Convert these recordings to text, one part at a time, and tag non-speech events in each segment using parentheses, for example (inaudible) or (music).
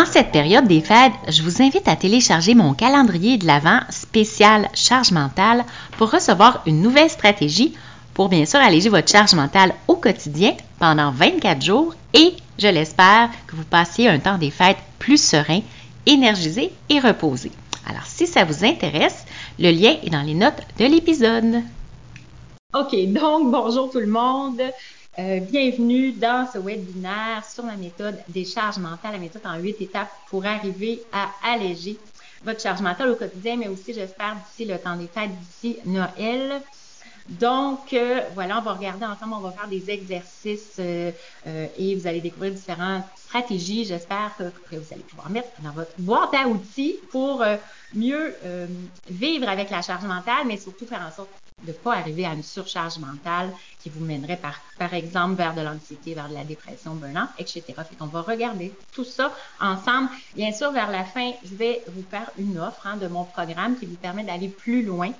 En cette période des fêtes, je vous invite à télécharger mon calendrier de l'Avent spécial charge mentale pour recevoir une nouvelle stratégie pour bien sûr alléger votre charge mentale au quotidien pendant 24 jours et, je l'espère, que vous passiez un temps des fêtes plus serein, énergisé et reposé. Alors, si ça vous intéresse, le lien est dans les notes de l'épisode. OK, donc bonjour tout le monde. Euh, bienvenue dans ce webinaire sur la méthode des charges mentales, la méthode en huit étapes pour arriver à alléger votre charge mentale au quotidien, mais aussi, j'espère, d'ici le temps des fêtes, d'ici Noël. Donc, euh, voilà, on va regarder ensemble, on va faire des exercices euh, et vous allez découvrir différentes stratégies, j'espère, que, vous allez pouvoir mettre dans votre boîte à outils pour mieux vivre avec la charge mentale, mais surtout faire en sorte de ne pas arriver à une surcharge mentale qui vous mènerait par, par exemple vers de l'anxiété, vers de la dépression, burn etc. Fait qu'on va regarder tout ça ensemble. Bien sûr, vers la fin, je vais vous faire une offre hein, de mon programme qui vous permet d'aller plus loin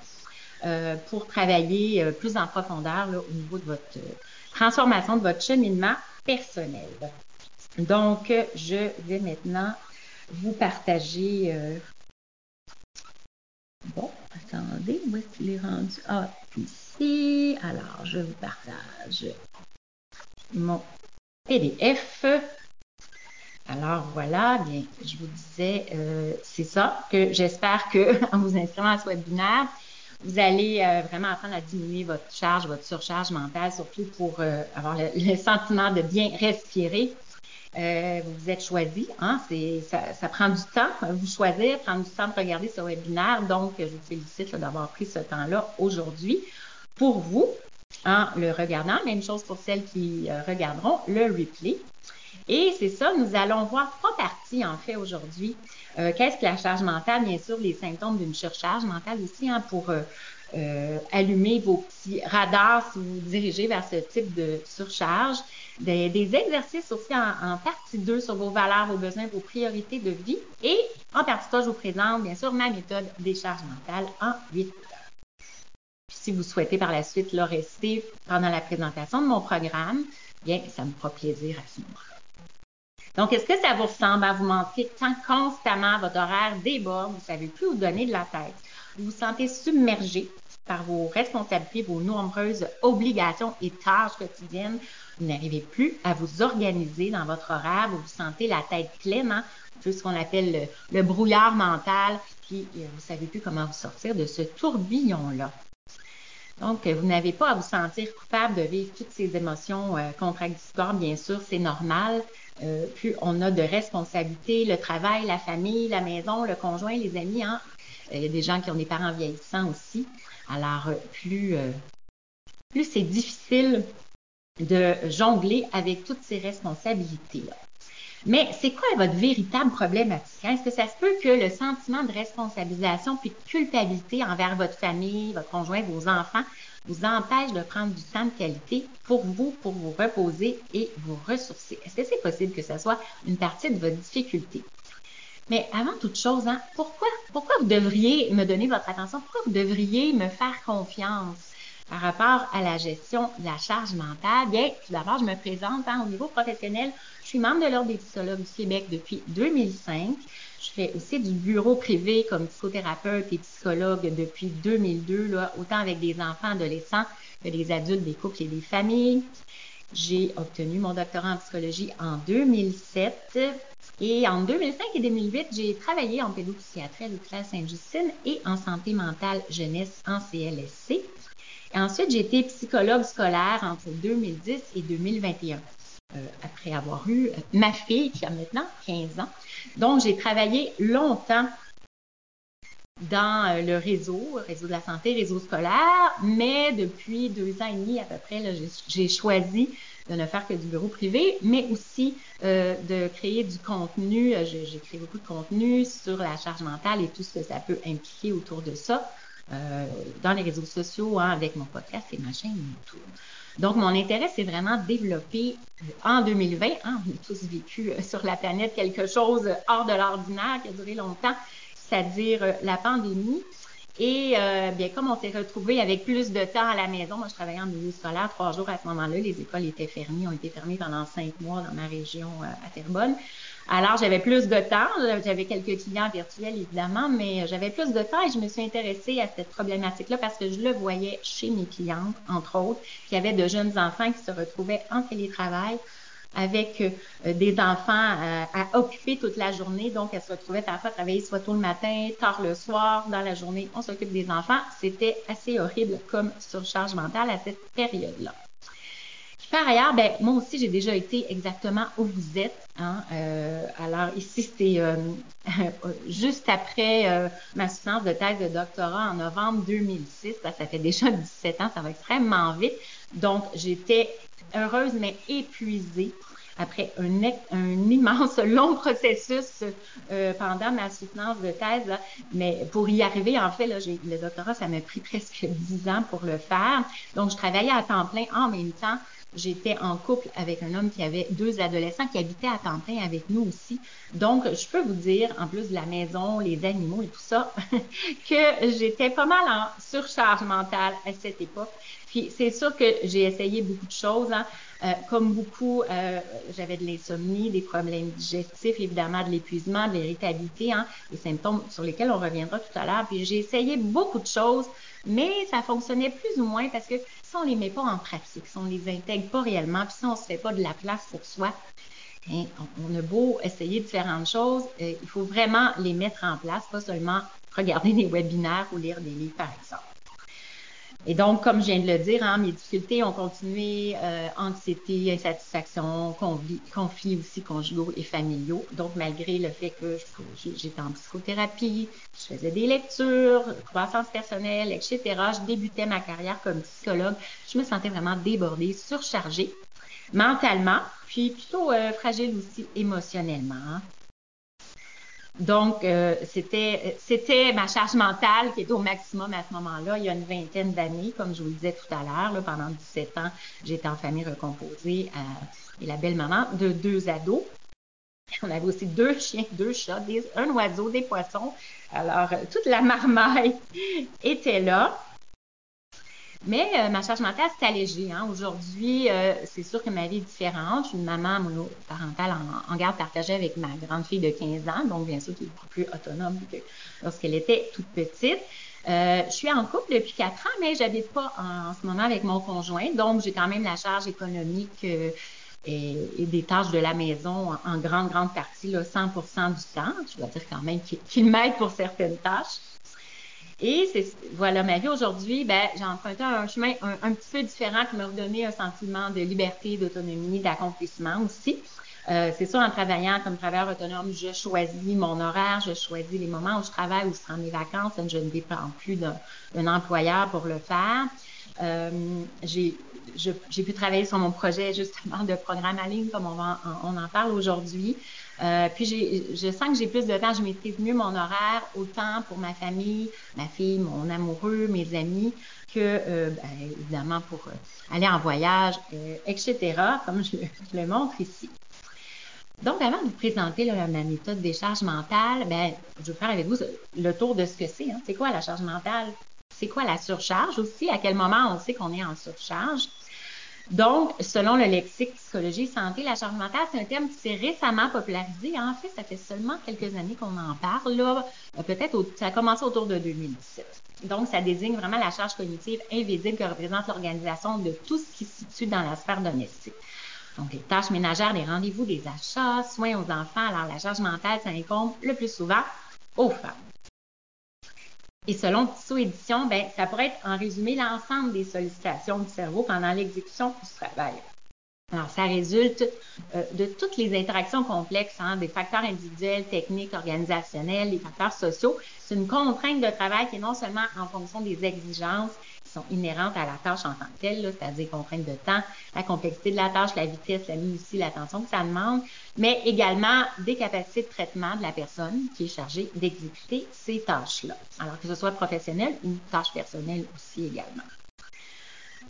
euh, pour travailler euh, plus en profondeur au niveau de votre euh, transformation, de votre cheminement personnel. Donc, je vais maintenant vous partager Bon, attendez, où est-ce qu'il est rendu? Ah, ici. Alors, je vous partage mon PDF. Alors voilà, bien, je vous disais, euh, c'est ça que j'espère que (laughs) en vous inscrivant à ce webinaire, vous allez euh, vraiment apprendre à diminuer votre charge, votre surcharge mentale, surtout pour euh, avoir le, sentiment de bien respirer euh, vous vous êtes choisi. Hein? Ça, ça, prend du temps, vous choisir, prendre du temps de regarder ce webinaire. Donc, je vous félicite d'avoir pris ce temps-là aujourd'hui pour vous en le regardant. Même chose pour celles qui euh, regarderont le replay. Et c'est ça, nous allons voir trois parties en fait aujourd'hui. Euh, qu'est-ce que la charge mentale? Bien sûr, les symptômes d'une surcharge mentale aussi hein, pour allumer vos petits radars si vous vous dirigez vers ce type de surcharge des, exercices aussi en, partie 2 sur vos valeurs, vos besoins, vos priorités de vie. Et en partie 3, je vous présente bien sûr ma méthode des charges mentales en 8 heures. Si vous souhaitez par la suite le rester pendant la présentation de mon programme, bien, ça me fera plaisir à ce moment-là. Donc, est-ce que ça vous ressemble à vous manquer tant constamment votre horaire déborde, vous ne savez plus où donner de la tête, vous vous sentez submergé par vos responsabilités, vos nombreuses obligations et tâches quotidiennes, vous n'arrivez plus à vous organiser dans votre horaire, vous vous sentez la tête pleine, hein? tout ce qu'on appelle le, brouillard mental, puis euh, vous ne savez plus comment vous sortir de ce tourbillon-là. Donc, vous n'avez pas à vous sentir coupable de vivre toutes ces émotions euh, contradictoires, bien sûr, c'est normal. Euh, plus on a de responsabilités, le travail, la famille, la maison, le conjoint, les amis, hein? des gens qui ont des parents vieillissants aussi. Alors, plus, plus c'est difficile de jongler avec toutes ces responsabilités-là. Mais c'est quoi votre véritable problématique? Est-ce que ça se peut que le sentiment de responsabilisation puis de culpabilité envers votre famille, votre conjoint, vos enfants vous empêche de prendre du temps de qualité pour vous, pour vous reposer et vous ressourcer? Est-ce que c'est possible que ce soit une partie de votre difficulté? Mais avant toute chose, hein, pourquoi, pourquoi vous devriez me donner votre attention? Pourquoi vous devriez me faire confiance? Par rapport à la gestion de la charge mentale, bien, tout d'abord, je me présente hein, au niveau professionnel. Je suis membre de l'Ordre des psychologues du Québec depuis 2005. Je fais aussi du bureau privé comme psychothérapeute et psychologue depuis 2002, là, autant avec des enfants, adolescents que des adultes, des couples et des familles. J'ai obtenu mon doctorat en psychologie en 2007 et en 2005 et 2008, j'ai travaillé en pédopsychiatrie à l'hôpital Sainte-Justine et en santé mentale jeunesse en CLSC. Ensuite, j'ai été psychologue scolaire entre 2010 et 2021. Euh, après avoir eu ma fille qui a maintenant 15 ans. Donc, j'ai travaillé longtemps dans euh, le réseau, réseau de la santé, réseau scolaire, mais depuis deux ans et demi à peu près, j'ai choisi de ne faire que du bureau privé, mais aussi euh, de créer du contenu. J'ai créé beaucoup de contenu sur la charge mentale et tout ce que ça peut impliquer autour de ça. Euh, dans les réseaux sociaux, hein, avec mon podcast et ma chaîne YouTube. Donc, mon intérêt, c'est vraiment de développer euh, en 2020, hein, on a tous vécu euh, sur la planète quelque chose hors de l'ordinaire qui a duré longtemps, c'est-à-dire la pandémie. Et bien, comme on s'est retrouvé avec plus de temps à la maison, moi je travaillais en milieu scolaire trois jours à ce moment-là, les écoles étaient fermées, ont été fermées pendant cinq mois dans ma région à Terrebonne. Alors, j'avais plus de temps. J'avais quelques clients virtuels, évidemment, mais j'avais plus de temps et je me suis intéressée à cette problématique-là parce que je le voyais chez mes clientes, entre autres, qui avaient de jeunes enfants qui se retrouvaient en télétravail avec euh, des enfants à, occuper toute la journée. Donc, elles se retrouvaient parfois à travailler soit tôt le matin, tard le soir, dans la journée. On s'occupe des enfants. C'était assez horrible comme surcharge mentale à cette période-là. Par ailleurs, ben, moi aussi, j'ai déjà été exactement où vous êtes. Hein. Euh, alors ici, c'était euh, (laughs) juste après euh, ma soutenance de thèse de doctorat en novembre 2006. Ça, ça fait déjà 17 ans, ça va extrêmement vite. Donc, j'étais heureuse, mais épuisée après un, (laughs) immense long processus euh, pendant ma soutenance de thèse. Mais pour y arriver, en fait, là, le doctorat, ça m'a pris (laughs) presque dix ans pour le faire. Donc, je travaillais à temps plein en même temps J'étais en couple avec un homme qui avait deux adolescents qui habitaient à plein avec nous aussi. Donc, je peux vous dire, en plus de la maison, les animaux et tout ça, (laughs) que j'étais pas mal en surcharge mentale à cette époque. Puis c'est sûr que j'ai essayé beaucoup de choses. Hein. Euh, comme beaucoup, euh, j'avais de l'insomnie, des problèmes digestifs, évidemment de l'épuisement, de l'irritabilité, hein, les symptômes sur lesquels on reviendra tout à l'heure. Puis j'ai essayé beaucoup de choses, mais ça fonctionnait plus ou moins parce que si on les met pas en pratique, si on les intègre pas réellement, puis si on se fait pas de la place pour soi, hein, on a beau essayer différentes choses, euh, il faut vraiment les mettre en place, pas seulement regarder des webinaires ou lire des livres, par exemple. Et donc, comme je viens de le dire, hein, mes difficultés ont continué, euh, anxiété, insatisfaction, conflits, aussi conjugaux et familiaux. Donc, malgré le fait que j'étais en psychothérapie, je faisais des lectures, croissance personnelle, etc., je débutais ma carrière comme psychologue, je me sentais vraiment débordée, surchargée mentalement, puis plutôt euh, fragile aussi émotionnellement. Hein. Donc, euh, c'était, c'était ma charge mentale qui était au maximum à ce moment-là, il y a une vingtaine d'années, comme je vous le disais tout à l'heure. pendant 17 ans, j'étais en famille recomposée euh, et la belle maman de deux ados. (laughs) On avait aussi deux chiens, deux chats, un oiseau, des poissons. Alors, euh, toute la marmaille (laughs) était là. Mais euh, ma charge mentale s'est allégée. Hein. Aujourd'hui, euh, c'est sûr que ma vie est différente. Je suis une maman monoparentale en, garde partagée avec ma grande fille de 15 ans, donc bien sûr qui est beaucoup plus autonome que lorsqu'elle était toute petite. Euh, je suis en couple depuis quatre ans, mais j'habite pas en, ce moment avec mon conjoint, donc j'ai quand même la charge économique et, des tâches de la maison en, grande, grande partie, là, 100% du temps. Je dois dire quand même qu'il m'aide pour certaines tâches. Et c'est voilà ma vie aujourd'hui, ben j'ai emprunté un chemin un, petit peu différent qui m'a redonné un sentiment de liberté, d'autonomie, d'accomplissement aussi. Euh, c'est sûr, en travaillant comme travailleur autonome, je choisis mon horaire, je choisis les moments où je travaille, où je prends mes vacances, je ne dépends plus d'un employeur pour le faire. Euh, j'ai pu travailler sur mon projet justement de programme en ligne comme on, va on en parle aujourd'hui. Euh, puis je sens que j'ai plus de temps, je maîtrise mieux mon horaire, autant pour ma famille, ma fille, mon amoureux, mes amis, que euh, ben, évidemment pour euh, aller en voyage, etc., comme je, le montre ici. Donc, avant de vous présenter là, ma méthode des charges mentales, ben, je vais faire avec vous le tour de ce que c'est. Hein. C'est quoi la charge mentale? C'est quoi la surcharge aussi? À quel moment on sait qu'on est en surcharge? Donc, selon le lexique psychologie santé, la charge mentale, c'est un terme qui s'est récemment popularisé. En fait, ça fait seulement quelques années qu'on en parle. Là, euh, peut-être, ça a commencé autour de 2017. Donc, ça désigne vraiment la charge cognitive invisible que représente l'organisation de tout ce qui se situe dans la sphère domestique. Donc, les tâches ménagères, les rendez-vous, des achats, soins aux enfants. Alors, la charge mentale, ça incombe le plus souvent aux femmes. Et selon Tissot Édition, ben, ça pourrait être en résumé l'ensemble des sollicitations du cerveau pendant l'exécution du travail. Alors, ça résulte euh, de toutes les interactions complexes, hein, des facteurs individuels, techniques, organisationnels, des facteurs sociaux. C'est une contrainte de travail qui est non seulement en fonction des exigences sont inhérentes à la tâche en tant que telle, c'est-à-dire contrainte de temps, la complexité de la tâche, la vitesse, la minutie, l'attention que ça demande, mais également des capacités de traitement de la personne qui est chargée d'exécuter ces tâches-là. Alors que ce soit professionnel ou tâche personnelle aussi également.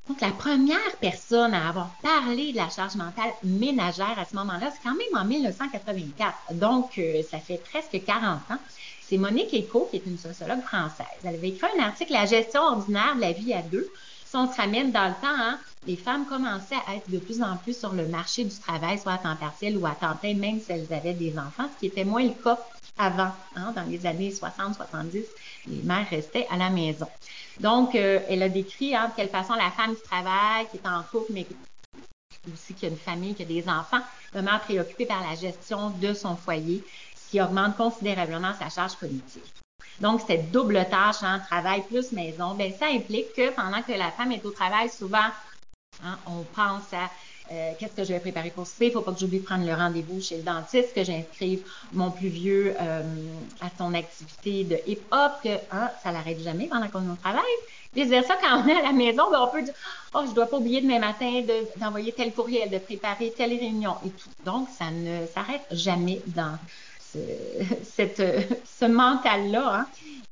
Donc, la première personne à avoir parlé de la charge mentale ménagère à ce moment-là, c'est quand même en 1984. Donc, euh, ça fait presque 40 ans. C'est Monique Eco, qui est une sociologue française. Elle avait écrit un article, La gestion ordinaire de la vie à deux. Si on se ramène dans le temps, hein, les femmes commençaient à être de plus en plus sur le marché du travail, soit à temps partiel ou à temps plein, même si elles avaient des enfants, ce qui était moins le cas avant, hein, dans les années 60-70, les mères restaient à la maison. Donc, euh, elle a décrit hein, de quelle façon la femme qui travaille, qui est en couple, mais aussi qui a une famille, qui a des enfants, vraiment préoccupée par la gestion de son foyer, qui augmente considérablement sa charge cognitive. Donc, cette double tâche, hein, travail plus maison, ben, ça implique que pendant que la femme est au travail, souvent, hein, on pense à euh, qu'est-ce que je vais préparer pour souper? Il faut pas que j'oublie de prendre le rendez-vous chez le dentiste, que j'inscrive mon plus vieux euh, à son activité de hip-hop, que hein, ça l'arrête jamais pendant qu'on est au travail. Puis ça quand on est à la maison, ben, on peut dire Oh, je dois pas oublier demain matin d'envoyer tel courriel, de préparer telle réunion et tout. Donc, ça ne s'arrête jamais dans ce, (laughs) cette, (laughs) ce mental-là hein,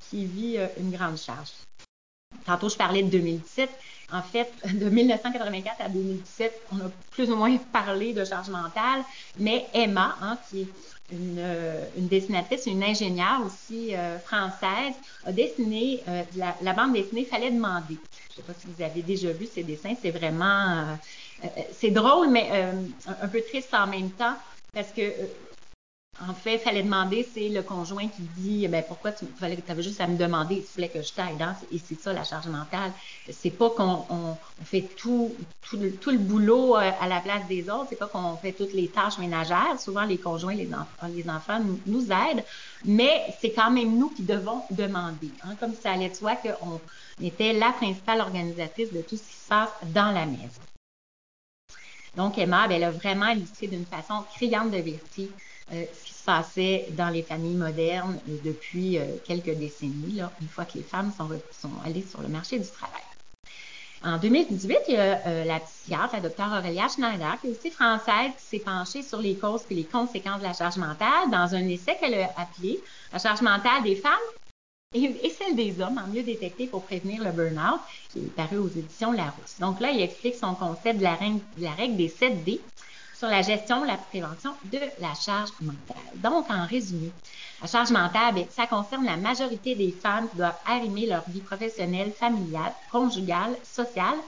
qui vit euh, une grande charge. Tantôt, je parlais de 2017. En fait, de 1984 à 2017, on a plus ou moins parlé de charge mentale, mais Emma, hein, qui est une, euh, une, dessinatrice, une ingénieure aussi euh, française, a dessiné euh, la, bande dessinée Fallait demander. Je ne sais pas si vous avez déjà vu ces dessins, c'est vraiment, c'est drôle, mais un peu triste en même temps, parce que en fait, fallait demander, c'est le conjoint qui dit, ben pourquoi tu avais juste à me demander, il fallait que je t'aille dans, et c'est ça la charge mentale. C'est pas qu'on on, fait tout, tout, le, tout le boulot euh, à la place des autres, c'est pas qu'on fait toutes les tâches ménagères. Souvent, les conjoints, les, enfants, les enfants nous, nous aident, mais c'est quand même nous qui devons demander. Hein, comme ça allait de soi qu'on était la principale organisatrice de tout ce qui se passe dans la maison. Donc, Emma, ben, elle a vraiment illustré d'une façon criante de vérité euh, ce qui se passait dans les familles modernes depuis euh, quelques décennies, là, une fois que les femmes sont, sont allées sur le marché du travail. En 2018, il y a euh, la psychiatre, la docteure Aurélia Schneider, qui est aussi française, qui s'est penchée sur les causes et les conséquences de la charge mentale dans un essai qu'elle a appelé La charge mentale des femmes et, celle des hommes en mieux détecter pour prévenir le burn-out, qui est paru aux éditions Larousse. Donc là, il explique son concept de la règle, de la règle des 7 D, sur la gestion, la prévention de la charge mentale. Donc, en résumé, la charge mentale, bien, ça concerne la majorité des femmes qui doivent arrimer leur vie professionnelle, familiale, conjugale, sociale,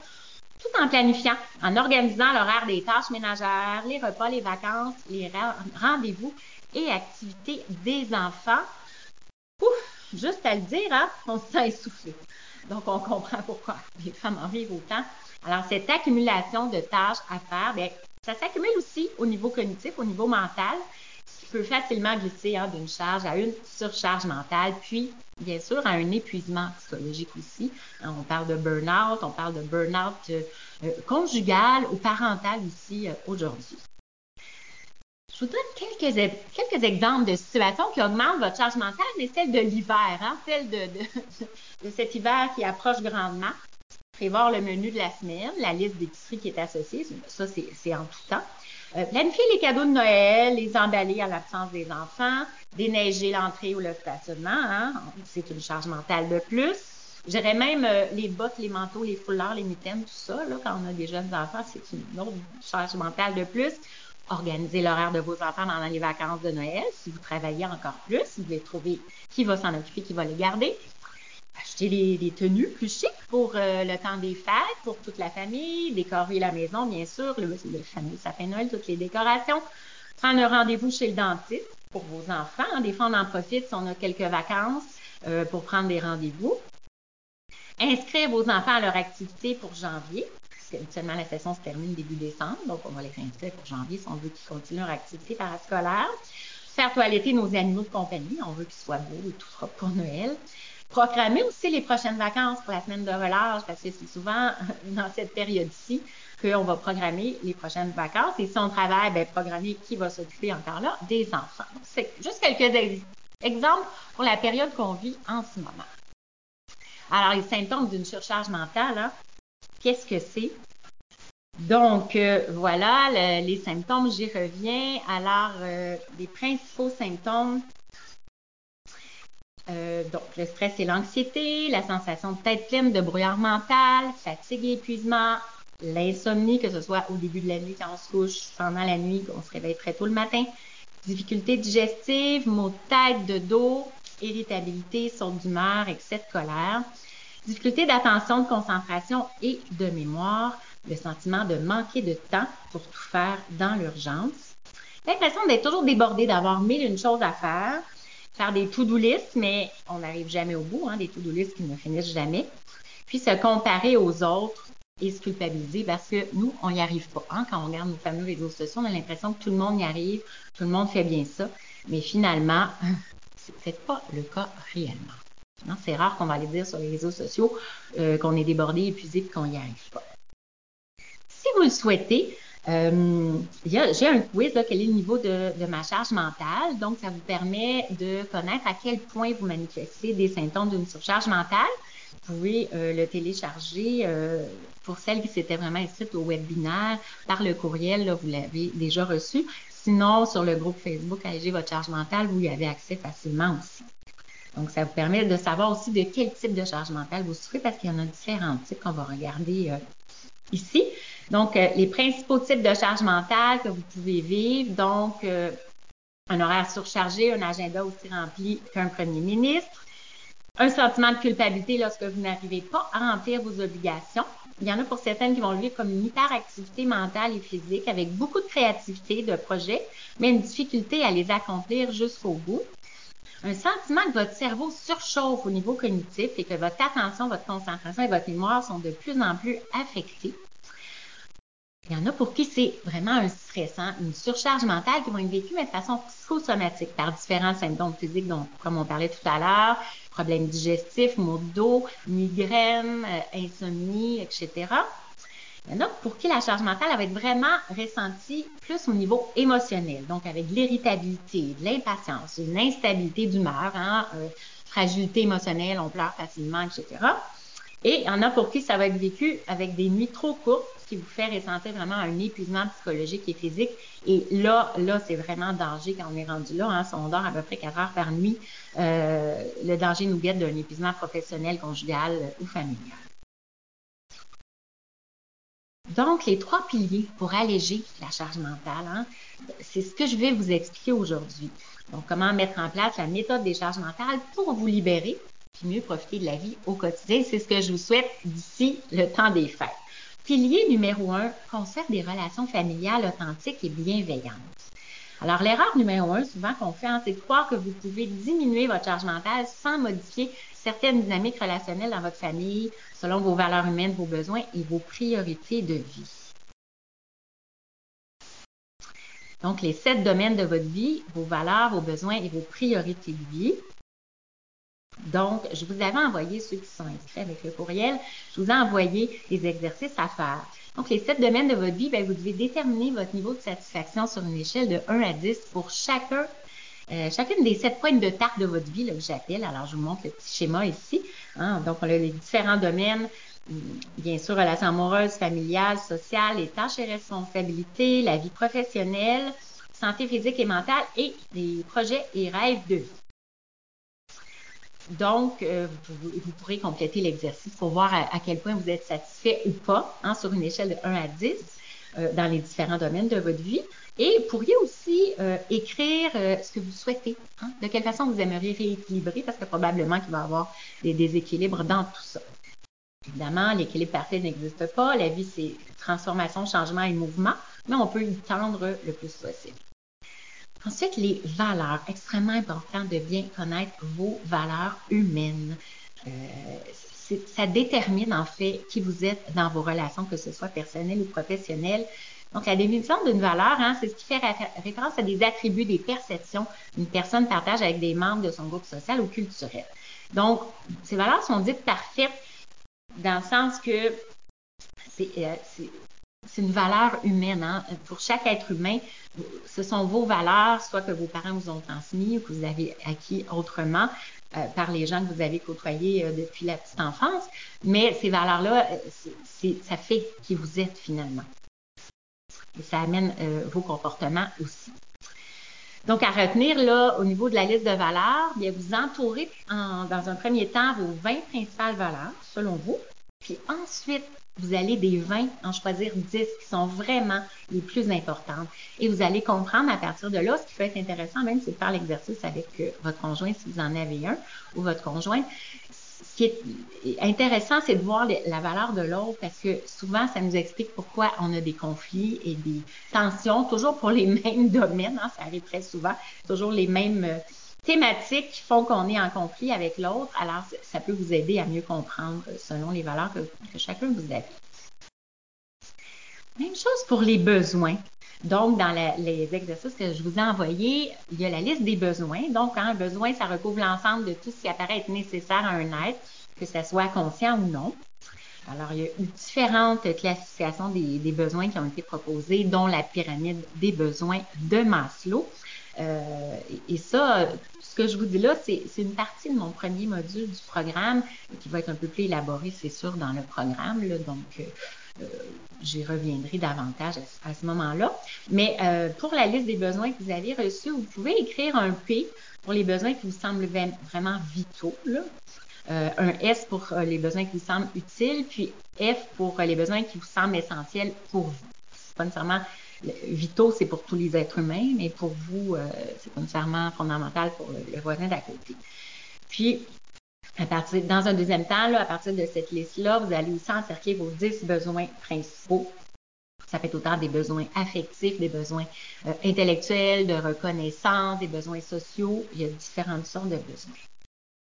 tout en planifiant, en organisant l'horaire des tâches ménagères, les repas, les vacances, les rendez-vous et activités des enfants. Ouf, juste à le dire, hein, on se essoufflé. Donc, on comprend pourquoi les femmes en vivent autant. Alors, cette accumulation de tâches à faire, bien, ça s'accumule aussi au niveau cognitif, au niveau mental, ce qui peut facilement glisser hein, d'une charge à une surcharge mentale, puis bien sûr à un épuisement psychologique aussi. Hein, on parle de burn-out, on parle de burn-out euh, euh, conjugal ou parental aussi euh, aujourd'hui. Je vous donne quelques, quelques exemples de situations qui augmentent votre charge mentale, mais celle de l'hiver, hein, celle de, de, cet hiver qui approche grandement prévoir le menu de la semaine, la liste d'épicerie qui est associée, ça c'est en tout temps. Euh, planifier les cadeaux de Noël, les emballer à l'absence des enfants, déneiger l'entrée ou le stationnement, hein, c'est une charge mentale de plus. J'irais même euh, les bottes, les manteaux, les foulards, les mitaines, tout ça, là, quand on a des jeunes enfants, c'est une autre charge mentale de plus. Organiser l'horaire de vos enfants pendant les vacances de Noël. Si vous travaillez encore plus, vous devez trouver qui va s'en occuper, qui va les garder. Acheter des, tenues plus chics pour euh, le temps des fêtes, pour toute la famille, décorer la maison, bien sûr, le, le fameux sapin Noël, toutes les décorations. Prendre un rendez-vous chez le dentiste pour vos enfants. Des fois, on en profite si on a quelques vacances euh, pour prendre des rendez-vous. Inscrire vos enfants à leur activité pour janvier, puisque habituellement la session se termine début décembre, donc on va les inscrire pour janvier si on veut qu'ils continuent leur activité parascolaire. Faire toiletter nos animaux de compagnie, on veut qu'ils soient beaux et tout sera pour Noël. Programmer aussi les prochaines vacances pour la semaine de relâche, parce que c'est souvent (laughs) dans cette période-ci qu'on va programmer les prochaines vacances. Et si on travaille, bien, programmer qui va s'occuper encore là? Des enfants. C'est juste quelques exemples pour la période qu'on vit en ce moment. Alors, les symptômes d'une surcharge mentale, hein, qu'est-ce que c'est? Donc, euh, voilà, les symptômes, j'y reviens. Alors, euh, les principaux symptômes, euh, donc le stress et l'anxiété, la sensation de tête pleine, de brouillard mental, fatigue et épuisement, l'insomnie, que ce soit au début de la nuit quand on se couche, pendant la nuit, qu'on se réveille très tôt le matin, difficultés digestives, maux de tête, de dos, irritabilité, saute d'humeur, excès de colère, difficulté d'attention, de concentration et de mémoire, le sentiment de manquer de temps pour tout faire dans l'urgence, l'impression d'être toujours débordé, d'avoir mille une choses à faire, faire des to-do lists, mais on n'arrive jamais au bout, hein, des to-do qui ne finissent jamais, puis se comparer aux autres et se culpabiliser parce que nous, on n'y arrive pas. Hein? Quand on regarde nos fameux réseaux sociaux, on a l'impression que tout le monde y arrive, tout le monde fait bien ça, mais finalement, (laughs) c'est pas le cas réellement. C'est rare qu'on va aller dire sur les réseaux sociaux euh, qu'on est débordé, épuisé et qu'on n'y arrive pas. Si vous le souhaitez, euh, j'ai un quiz, là, quel est le niveau de, de, ma charge mentale. Donc, ça vous permet de connaître à quel point vous manifestez des symptômes d'une surcharge mentale. Vous pouvez euh, le télécharger euh, pour celles qui s'étaient vraiment inscrites au webinaire par le courriel, là, vous l'avez déjà reçu. Sinon, sur le groupe Facebook Alléger votre charge mentale, vous y avez accès facilement aussi. Donc, ça vous permet de savoir aussi de quel type de charge mentale vous souffrez parce qu'il y en a différents types qu'on va regarder euh, ici. Donc, euh, les principaux types de charge mentale que vous pouvez vivre, donc euh, un horaire surchargé, un agenda aussi rempli qu'un premier ministre, un sentiment de culpabilité lorsque vous n'arrivez pas à remplir vos obligations. Il y en a pour certaines qui vont le vivre comme une hyperactivité mentale et physique avec beaucoup de créativité, de projets, mais une difficulté à les accomplir jusqu'au bout un sentiment que votre cerveau surchauffe au niveau cognitif et que votre attention, votre concentration et votre mémoire sont de plus en plus affectés. Il y en a pour qui c'est vraiment un stressant, une surcharge mentale qui vont être vécue mais de façon psychosomatique par différents symptômes physiques, comme on parlait tout à l'heure, problèmes digestifs, maux de dos, migraines, euh, insomnie, etc. Il y en a pour qui la charge mentale va être vraiment ressentie plus au niveau émotionnel, donc avec de l'irritabilité, de l'impatience, une instabilité d'humeur, hein, euh, fragilité émotionnelle, on pleure facilement, etc. Et il y en a pour qui ça va être vécu avec des nuits trop courtes, qui vous fait ressentir vraiment un épuisement psychologique et physique. Et là, là, c'est vraiment danger quand on est rendu là. Hein, si on dort à peu près 4 heures par nuit, euh, le danger nous guette d'un épuisement professionnel, conjugal ou familial. Donc, les trois piliers pour alléger la charge mentale, hein, c'est ce que je vais vous expliquer aujourd'hui. Donc, comment mettre en place la méthode des charges mentales pour vous libérer puis mieux profiter de la vie au quotidien. C'est ce que je vous souhaite d'ici le temps des fêtes. Pilier numéro un, conserve des relations familiales authentiques et bienveillantes. Alors, l'erreur numéro un, souvent qu'on fait, hein, c'est de croire que vous pouvez diminuer votre charge mentale sans modifier certaines dynamiques relationnelles dans votre famille selon vos valeurs humaines, vos besoins et vos priorités de vie. Donc, les sept domaines de votre vie, vos valeurs, vos besoins et vos priorités de vie. Donc, je vous avais envoyé, ceux qui sont inscrits avec le courriel, je vous ai envoyé des exercices à faire. Donc, les sept domaines de votre vie, bien, vous devez déterminer votre niveau de satisfaction sur une échelle de 1 à 10 pour chacun, euh, chacune des sept points de tarte de votre vie, là, que j'appelle. Alors, je vous montre le petit schéma ici. Hein. Donc, on a les différents domaines. Bien sûr, relations amoureuses, familiales, sociales, les tâches et responsabilités, la vie professionnelle, santé physique et mentale et les projets et rêves de vie. Donc, euh, vous, pourrez compléter l'exercice pour voir à, quel point vous êtes satisfait ou pas hein, sur une échelle de 1 à 10. euh, dans les différents domaines de votre vie. Et vous pourriez aussi euh, écrire euh, ce que vous souhaitez, hein, de quelle façon vous aimeriez rééquilibrer, parce que probablement qu'il va y avoir des déséquilibres dans tout ça. Évidemment, l'équilibre parfait n'existe pas. La vie, c'est transformation, changement et mouvement, mais on peut y tendre le plus possible. Ensuite, les valeurs. Extrêmement important de bien connaître vos valeurs humaines. Euh, ça détermine en fait qui vous êtes dans vos relations, que ce soit personnelles ou professionnelles. Donc, la définition d'une valeur, hein, c'est ce qui fait référence à des attributs, des perceptions qu'une personne partage avec des membres de son groupe social ou culturel. Donc, ces valeurs sont dites parfaites dans le sens que c'est euh, une valeur humaine. Hein. Pour chaque être humain, ce sont vos valeurs, soit que vos parents vous ont transmis ou que vous avez acquis autrement. Euh, par les gens que vous avez côtoyés euh, depuis la petite enfance. Mais ces valeurs-là, euh, ça fait qui vous êtes finalement. Et ça amène vos comportements aussi. Donc, à retenir, là, au niveau de la liste de valeurs, bien, vous entourez dans un premier temps vos 20 principales valeurs, selon vous. Puis ensuite, vous allez des 20 en choisir 10 qui sont vraiment les plus importantes. Et vous allez comprendre à partir de là, ce qui peut être intéressant même, c'est de faire l'exercice avec euh, votre conjoint si vous en avez un ou votre conjoint. Ce qui est intéressant, c'est de voir la valeur de l'autre parce que souvent, ça nous explique pourquoi on a des conflits et des tensions, toujours pour les (laughs) mêmes domaines. Hein, ça arrive très souvent, toujours les mêmes euh, thématiques qui font qu'on est en conflit avec l'autre. Alors, ça peut vous aider à mieux comprendre selon les valeurs que, chacun vous a. Même chose pour les besoins. Donc, dans les exercices que je vous ai envoyés, il y a la liste des besoins. Donc, un besoin, ça recouvre l'ensemble de tout ce qui apparaît être nécessaire à un être, que ce soit conscient ou non. Alors, il y a différentes classifications des besoins qui ont été proposées, dont la pyramide des besoins de Maslow. Euh, et ça, ce que je vous dis là, c'est une partie de mon premier module du programme qui va être un peu plus élaboré, c'est sûr, dans le programme. donc, euh, euh, j'y reviendrai davantage à, ce moment-là. Mais pour la liste des besoins que vous avez reçus, vous pouvez écrire un P pour les besoins qui vous semblent vraiment vitaux. un S pour les besoins qui vous semblent utiles, puis F pour les besoins qui vous semblent essentiels pour vous. C'est pas nécessairement vitaux, c'est pour tous les êtres humains, mais pour vous, euh, c'est nécessairement fondamental pour le, voisin d'à côté. Puis, à partir, dans un deuxième temps, à partir de cette liste-là, vous allez aussi encercler vos 10 besoins principaux. Ça peut être autant des besoins affectifs, des besoins euh, intellectuels, de reconnaissance, des besoins sociaux. Il y a différentes sortes de besoins.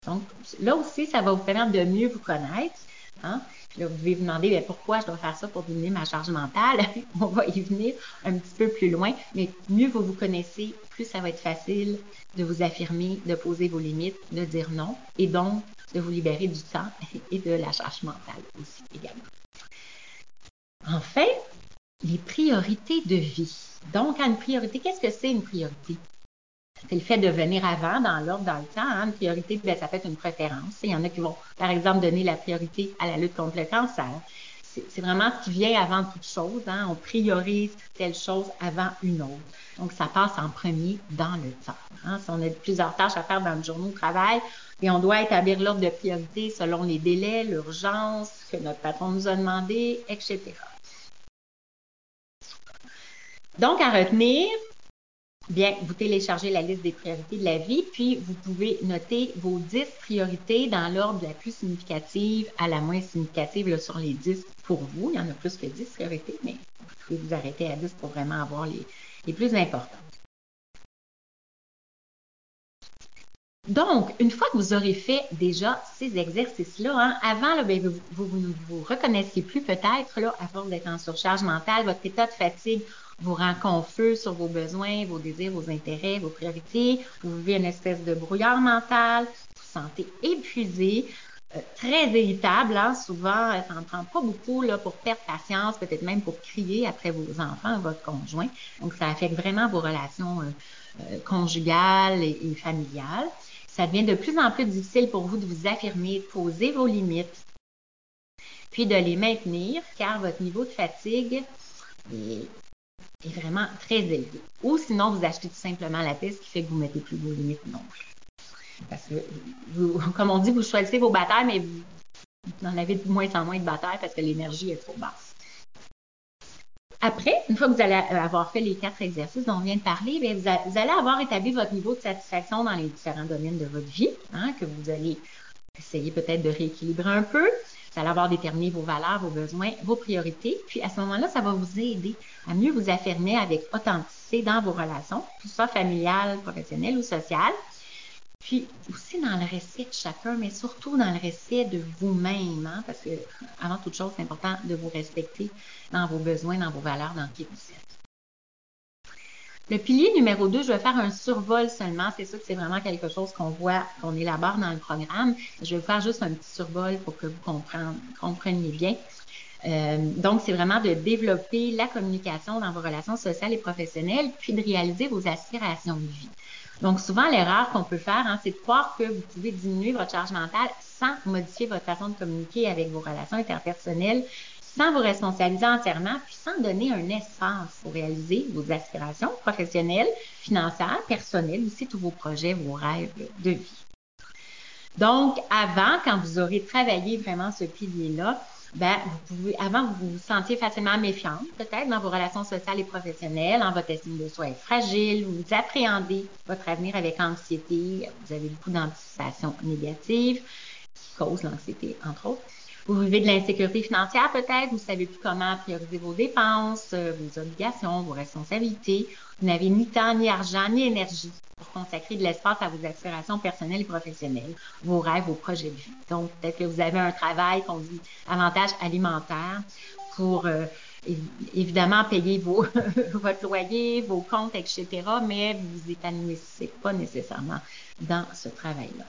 Donc, là aussi, ça va vous permettre de mieux vous connaître. Hein? Là, vous devez vous demander ben, pourquoi je dois faire ça pour diminuer ma charge mentale? (laughs) On va y venir un petit peu plus loin, mais mieux vous vous connaissez, plus ça va être facile de vous affirmer, de poser vos limites, de dire non, et donc de vous libérer du temps (laughs) et de la charge mentale aussi également. Enfin, les priorités de vie. Donc, une priorité, qu'est-ce que c'est une priorité? C'est le fait de venir avant dans l'ordre, dans le temps. Hein. Une priorité, ben, ça peut être une préférence. Il y en a qui vont, par exemple, donner la priorité à la lutte contre le cancer. C'est vraiment ce qui vient avant toute chose. Hein. On priorise telle chose avant une autre. Donc, ça passe en premier dans le temps. Hein. Si on a plusieurs tâches à faire dans le journée de travail, et on doit établir l'ordre de priorité selon les délais, l'urgence, ce que notre patron nous a demandé, etc. Donc, à retenir, Bien, vous téléchargez la liste des priorités de la vie, puis vous pouvez noter vos 10 priorités dans l'ordre de la plus significative à la moins significative sur les 10 pour vous. Il y en a plus que 10 priorités, mais vous pouvez vous arrêter à 10 pour vraiment avoir les, les plus importantes. Donc, une fois que vous aurez fait déjà ces exercices-là, hein, avant, là, ben, vous, vous, vous, reconnaissiez plus peut-être, là, à force d'être en surcharge mentale, votre état de fatigue vous rend confus sur vos besoins, vos désirs, vos intérêts, vos priorités. Vous vivez une espèce de brouillard mental. Vous vous sentez épuisé, euh, très irritable. Hein, souvent, ça n'en prend pas beaucoup là, pour perdre patience, peut-être même pour crier après vos enfants, votre conjoint. Donc, ça affecte vraiment vos relations euh, euh, conjugales et, et familiales. Ça devient de plus en plus difficile pour vous de vous affirmer, de poser vos limites, puis de les maintenir, car votre niveau de fatigue est est vraiment très élevé. Ou sinon, vous achetez tout simplement la piste qui fait que vous mettez plus vos limites non plus. Parce que, (laughs) comme on dit, vous choisissez vos batailles, mais vous, en avez de moins en moins de batailles parce que l'énergie est trop basse. Après, une fois que vous allez avoir fait les quatre exercices dont on vient de parler, vous, allez avoir établi votre niveau de satisfaction dans les différents domaines de votre vie, hein, que vous allez essayer peut-être de rééquilibrer un peu. Vous allez avoir déterminé vos valeurs, vos besoins, vos priorités. Puis à ce moment-là, ça va vous aider à mieux vous affirmer avec authenticité dans vos relations, tout ça familiales, professionnelles ou sociales. Puis aussi dans le respect de chacun, mais surtout dans le respect de vous-même, hein, parce que avant toute chose, c'est important de vous respecter dans vos besoins, dans vos valeurs, dans qui vous êtes. Le pilier numéro 2, je vais faire un survol seulement. C'est sûr que c'est vraiment quelque chose qu'on voit, qu'on élabore dans le programme. Je vais vous faire juste un petit survol pour que vous compreniez bien. Euh, donc, c'est vraiment de développer la communication dans vos relations sociales et professionnelles, puis de réaliser vos aspirations de vie. Donc, souvent, l'erreur qu'on peut faire, hein, c'est de croire que vous pouvez diminuer votre charge mentale sans modifier votre façon de communiquer avec vos relations interpersonnelles, sans vous responsabiliser entièrement, puis sans donner un espace pour réaliser vos aspirations professionnelles, financières, personnelles, aussi tous vos projets, vos rêves de vie. Donc, avant, quand vous aurez travaillé vraiment ce pilier-là, ben, vous pouvez, avant, vous vous sentiez facilement méfiante, peut-être, dans vos relations sociales et professionnelles, en votre estime de soi est fragile, vous appréhendez votre avenir avec anxiété, vous avez beaucoup d'anticipation négative qui cause l'anxiété, entre autres. Vous vivez de l'insécurité financière peut-être, vous ne savez plus comment prioriser vos dépenses, euh, vos obligations, vos responsabilités? Vous n'avez ni temps, ni argent, ni énergie pour consacrer de l'espace à vos aspirations personnelles et professionnelles, vos rêves, vos projets de vie. Donc, peut-être que vous avez un travail qu'on dit avantage alimentaire pour euh, évidemment payer vos, (laughs) votre loyer, vos comptes, etc., mais vous vous épanouissez pas nécessairement dans ce travail-là.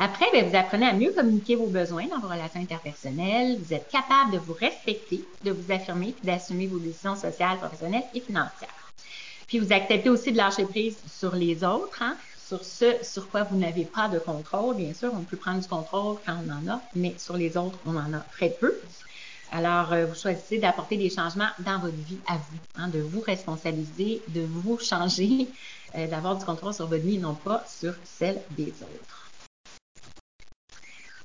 Après, bien, vous apprenez à mieux communiquer vos besoins dans vos relations interpersonnelles. Vous êtes capable de vous respecter, de vous affirmer, puis d'assumer vos décisions sociales, professionnelles et financières. Puis vous acceptez aussi de lâcher prise sur les autres, hein, sur ce sur quoi vous n'avez pas de contrôle. Bien sûr, on peut prendre du contrôle quand on en a, mais sur les autres, on en a très peu. Alors, euh, vous choisissez d'apporter des changements dans votre vie à vous, hein, de vous responsabiliser, de vous changer, euh, d'avoir du contrôle sur votre vie, non pas sur celle des autres.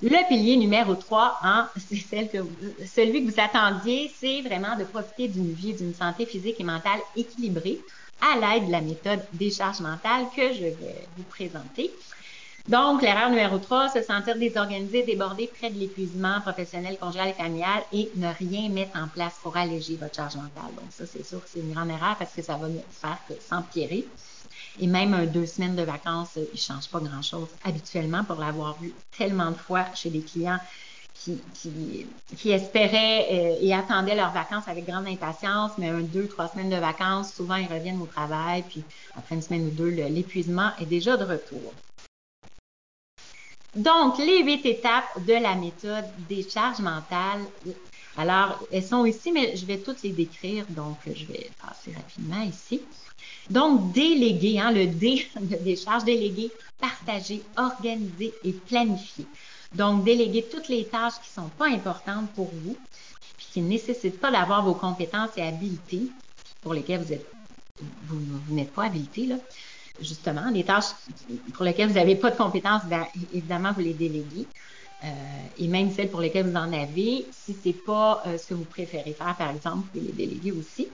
Le pilier numéro 3, hein, (laughs) c'est celle que celui que vous attendiez, c'est vraiment de profiter d'une vie, d'une santé physique et mentale équilibrée à l'aide de la méthode décharge mentale que je vais vous présenter. Donc, l'erreur numéro 3, se sentir désorganisé, débordé, près de l'épuisement professionnel, conjugal et familial et ne rien mettre en place pour alléger votre charge mentale. Donc, ça, c'est sûr que c'est une grande erreur parce que ça va ne faire que s'empirer. Et même deux semaines de vacances, il ne change pas grand-chose habituellement pour l'avoir vu tellement de fois chez des clients qui, qui, espéraient euh, et attendaient leurs vacances avec grande impatience, mais un, deux, trois semaines de vacances, souvent ils reviennent au travail, puis après une semaine ou deux, l'épuisement est déjà de retour. Donc, les huit étapes de la méthode des charges mentales. Alors, elles sont ici, mais je vais toutes les décrire, donc je vais passer rapidement ici. Donc, déléguer, hein, le D de (laughs) décharge, déléguer, partager, organiser et planifier. Donc, déléguer toutes les tâches qui ne sont pas importantes pour vous, puis qui ne nécessitent pas d'avoir vos compétences et habiletés pour lesquelles vous êtes, vous, n'êtes pas habilité, là. Justement, les tâches pour lesquelles vous n'avez pas de compétences, bien, évidemment, vous les déléguez. Euh, et même celles pour lesquelles vous en avez, si ce n'est pas euh, ce que vous préférez faire, par exemple, vous pouvez les déléguer aussi.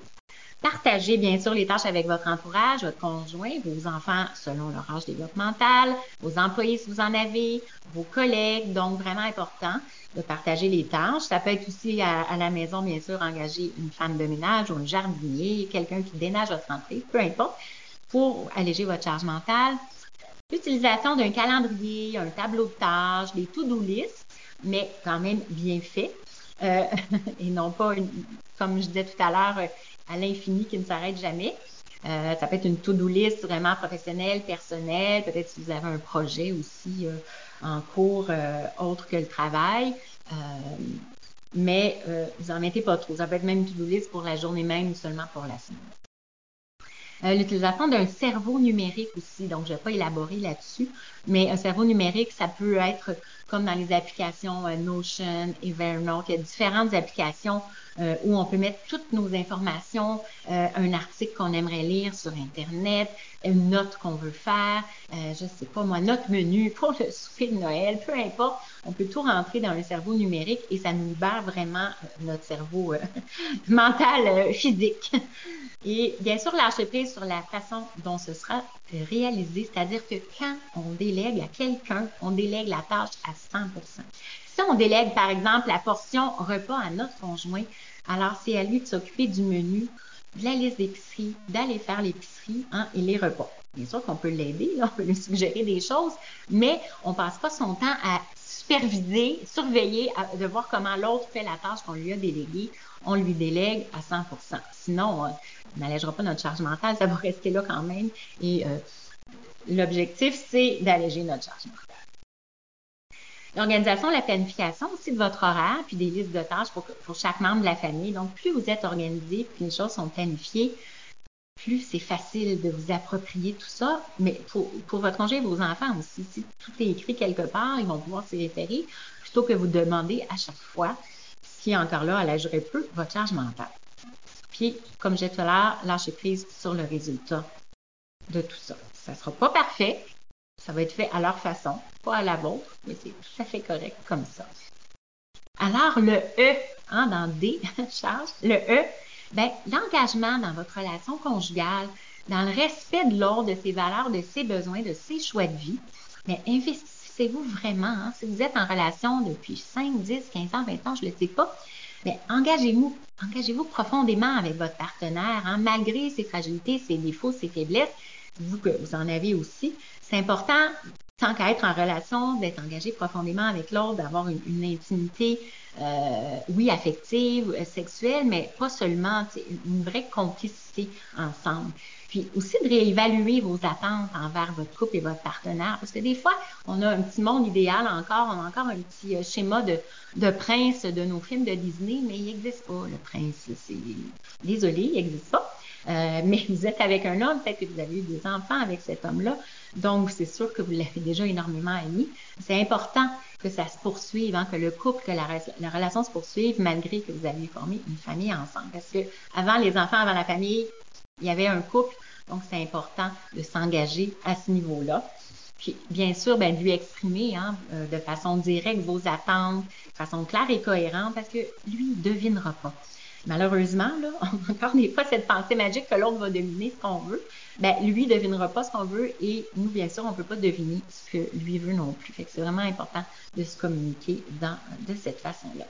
Partagez bien sûr les tâches avec votre entourage, votre conjoint, vos enfants selon leur âge développemental, vos employés si vous en avez, vos collègues. Donc, vraiment important de partager les tâches. Ça peut être aussi à, la maison, bien sûr, engager une femme de ménage ou un jardinier, quelqu'un qui dénage votre entrée, peu importe, pour alléger votre charge mentale. L'utilisation d'un calendrier, un tableau de tâches, des to-do list, mais quand même bien fait. Euh, (laughs) et non pas, une, comme je disais tout à l'heure, à l'infini qui ne s'arrête jamais. Euh, ça peut être une to-do list vraiment professionnelle, personnelle, peut-être si vous avez un projet aussi euh, en cours euh, autre que le travail. mais vous n'en mettez pas trop. Ça peut être même une to-do list pour la journée même ou seulement pour la semaine. L'utilisation d'un cerveau numérique aussi, donc je ne vais pas élaborer là-dessus, mais un cerveau numérique, ça peut être comme dans les applications euh, Notion, Evernote. Il y a différentes applications euh, où on peut mettre toutes nos informations, euh, un article qu'on aimerait lire sur Internet, une note qu'on veut faire, je ne sais pas moi, notre menu pour le souper de Noël, peu importe. On peut tout rentrer dans un cerveau numérique et ça nous libère vraiment notre cerveau (laughs) mental, physique. Et bien sûr, lâcher prise sur la façon dont ce sera réalisé, c'est-à-dire que quand on délègue à quelqu'un, on délègue la tâche à 100% Si on délègue, par exemple, la portion repas à notre conjoint, alors c'est à lui de s'occuper du menu, de la liste d'épicerie, d'aller faire l'épicerie hein, et les repas. Bien sûr qu'on peut l'aider, on peut lui suggérer des choses, mais on passe pas son temps à superviser, surveiller, de voir comment l'autre fait la tâche qu'on lui a déléguée. On lui délègue à 100% Sinon, on n'allègera pas notre charge mentale, ça va rester là quand même. Et euh, l'objectif, c'est d'alléger notre charge mentale. L'organisation, la planification aussi de votre horaire, puis des listes de tâches pour, chaque membre de la famille. Donc, plus vous êtes organisé, plus les choses sont planifiées, plus c'est facile de vous approprier tout ça. Mais pour, votre congé et vos enfants aussi, si tout est écrit quelque part, ils vont pouvoir s'y référer plutôt que vous demander à chaque fois, si encore là, allégerait peu votre charge mentale. Puis, comme j'ai tout à l'heure, lâcher prise sur le résultat de tout ça. Ça ne sera pas parfait, ça va être fait à leur façon, pas à la vôtre, mais c'est tout à fait correct comme ça. Alors, le E, hein, dans D, (laughs) charge, le E, ben, l'engagement dans votre relation conjugale, dans le respect de l'ordre, de ses valeurs, de ses besoins, de ses choix de vie, mais investissez-vous vraiment. Hein? Si vous êtes en relation depuis 5, 10, 15 ans, 20 ans, je ne le sais pas, mais engagez-vous, engagez-vous profondément avec votre partenaire, hein? malgré ses fragilités, ses défauts, ses faiblesses, vous que vous en avez aussi. C'est important, tant qu'à être en relation, d'être engagé profondément avec l'autre, d'avoir une, intimité, euh, oui, affective, euh, sexuelle, mais pas seulement, une vraie complicité ensemble. Puis aussi de réévaluer vos attentes envers votre couple et votre partenaire. Parce que des fois, on a un petit monde idéal encore, on a encore un petit euh, schéma de, de prince de nos films de Disney, mais il n'existe pas, le prince. C'est... Désolé, il n'existe pas. Euh, mais vous êtes avec un homme, peut-être que vous avez eu des enfants avec cet homme-là, donc c'est sûr que vous l'avez déjà énormément aimé. C'est important que ça se poursuive, hein, que le couple, que la, relation se poursuive malgré que vous avez formé une famille ensemble. Parce que avant les enfants, avant la famille, il y avait un couple, donc c'est important de s'engager à ce niveau-là. Puis, bien sûr, ben, lui exprimer hein, euh, de façon directe vos attentes, de façon claire et cohérente, parce que lui, il devinera pas. Malheureusement, là, (laughs) on encore des fois cette pensée magique que l'autre va deviner ce qu'on veut. Ben, lui ne devinera pas ce qu'on veut et nous, bien sûr, on ne peut pas deviner ce que lui veut non plus. Fait que c'est vraiment important de se communiquer de cette façon-là.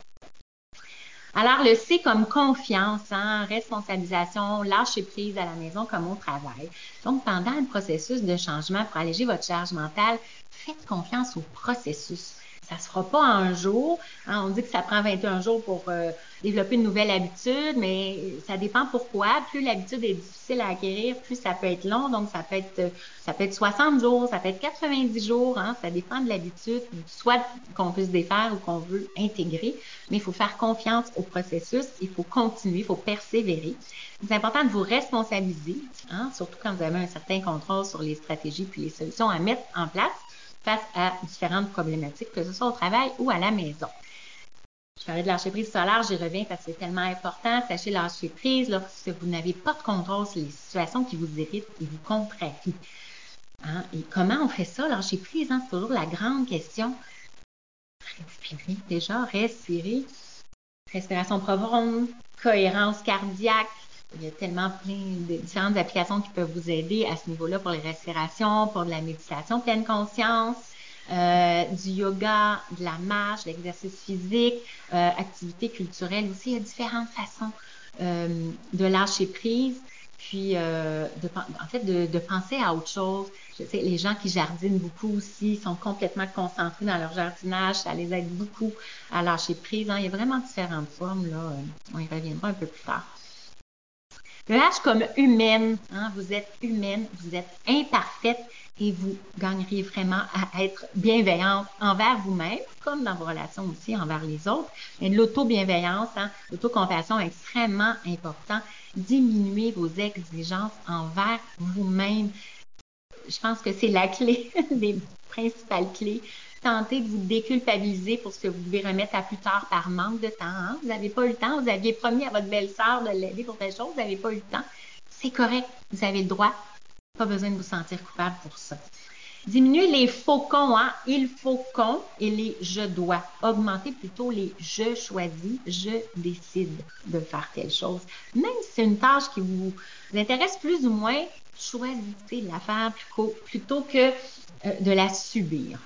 Alors, le C comme confiance, hein, responsabilisation, lâcher prise à la maison comme au travail. Donc, pendant le processus de changement pour alléger votre charge mentale, faites confiance au processus. Ça se fera pas en un jour. Hein. on dit que ça prend 21 jours pour euh, développer une nouvelle habitude, mais ça dépend pourquoi. Plus l'habitude est difficile à acquérir, plus ça peut être long. Donc, ça peut être, ça peut être 60 jours, ça peut être 90 jours. Hein, ça dépend de l'habitude, soit qu'on puisse défaire ou qu'on veut intégrer. Mais il faut faire confiance au processus. Il faut continuer, il faut persévérer. C'est important de vous responsabiliser, hein, surtout quand vous avez un certain contrôle sur les stratégies puis les solutions à mettre en place face à différentes problématiques, que ce soit au travail ou à la maison. Je parlais de lâcher prise solaire, j'y reviens parce que c'est tellement important. Sachez lâcher prise lorsque vous n'avez pas de contrôle sur les situations qui vous irritent et vous contrarient. Hein? Et comment on fait ça, lâcher prise? Hein? C'est toujours la grande question. Respirer, déjà, respirer. Respiration profonde, cohérence cardiaque. Il y a tellement plein de différentes applications qui peuvent vous aider à ce niveau-là pour les respirations, pour de la méditation pleine conscience. Euh, du yoga, de la marche, de l'exercice physique, euh, activités culturelles aussi. Il y a différentes façons euh, de lâcher prise, puis euh, de, en fait de, de, penser à autre chose. Je sais, les gens qui jardinent beaucoup aussi sont complètement concentrés dans leur jardinage. Ça les aide beaucoup à lâcher prise. Hein. Il y a vraiment différentes formes. Là. Euh, on y reviendra un peu plus tard. H comme humaine. Hein, vous êtes humaine, vous êtes imparfaite et vous gagneriez vraiment à être bienveillante envers vous-même, comme dans vos relations aussi envers les autres. Et l'auto-bienveillance, hein, l'autocompassion est extrêmement important. Diminuez vos exigences envers vous-même. Je pense que c'est la clé, (laughs) des principales clés tenter de vous déculpabiliser pour ce que vous devez remettre à plus tard par manque de temps. Hein? Vous n'avez pas eu le temps. Vous aviez promis à votre belle-sœur de l'aider pour telle chose. Vous n'avez pas eu le temps. C'est correct. Vous avez le droit. Pas besoin de vous sentir coupable pour ça. Diminuer les faucons, hein? il faut qu'on et les je dois. Augmenter plutôt les je choisis, je décide de faire telle chose. Même si c'est une tâche qui vous intéresse plus ou moins, choisissez de la faire plutôt que euh, de la subir.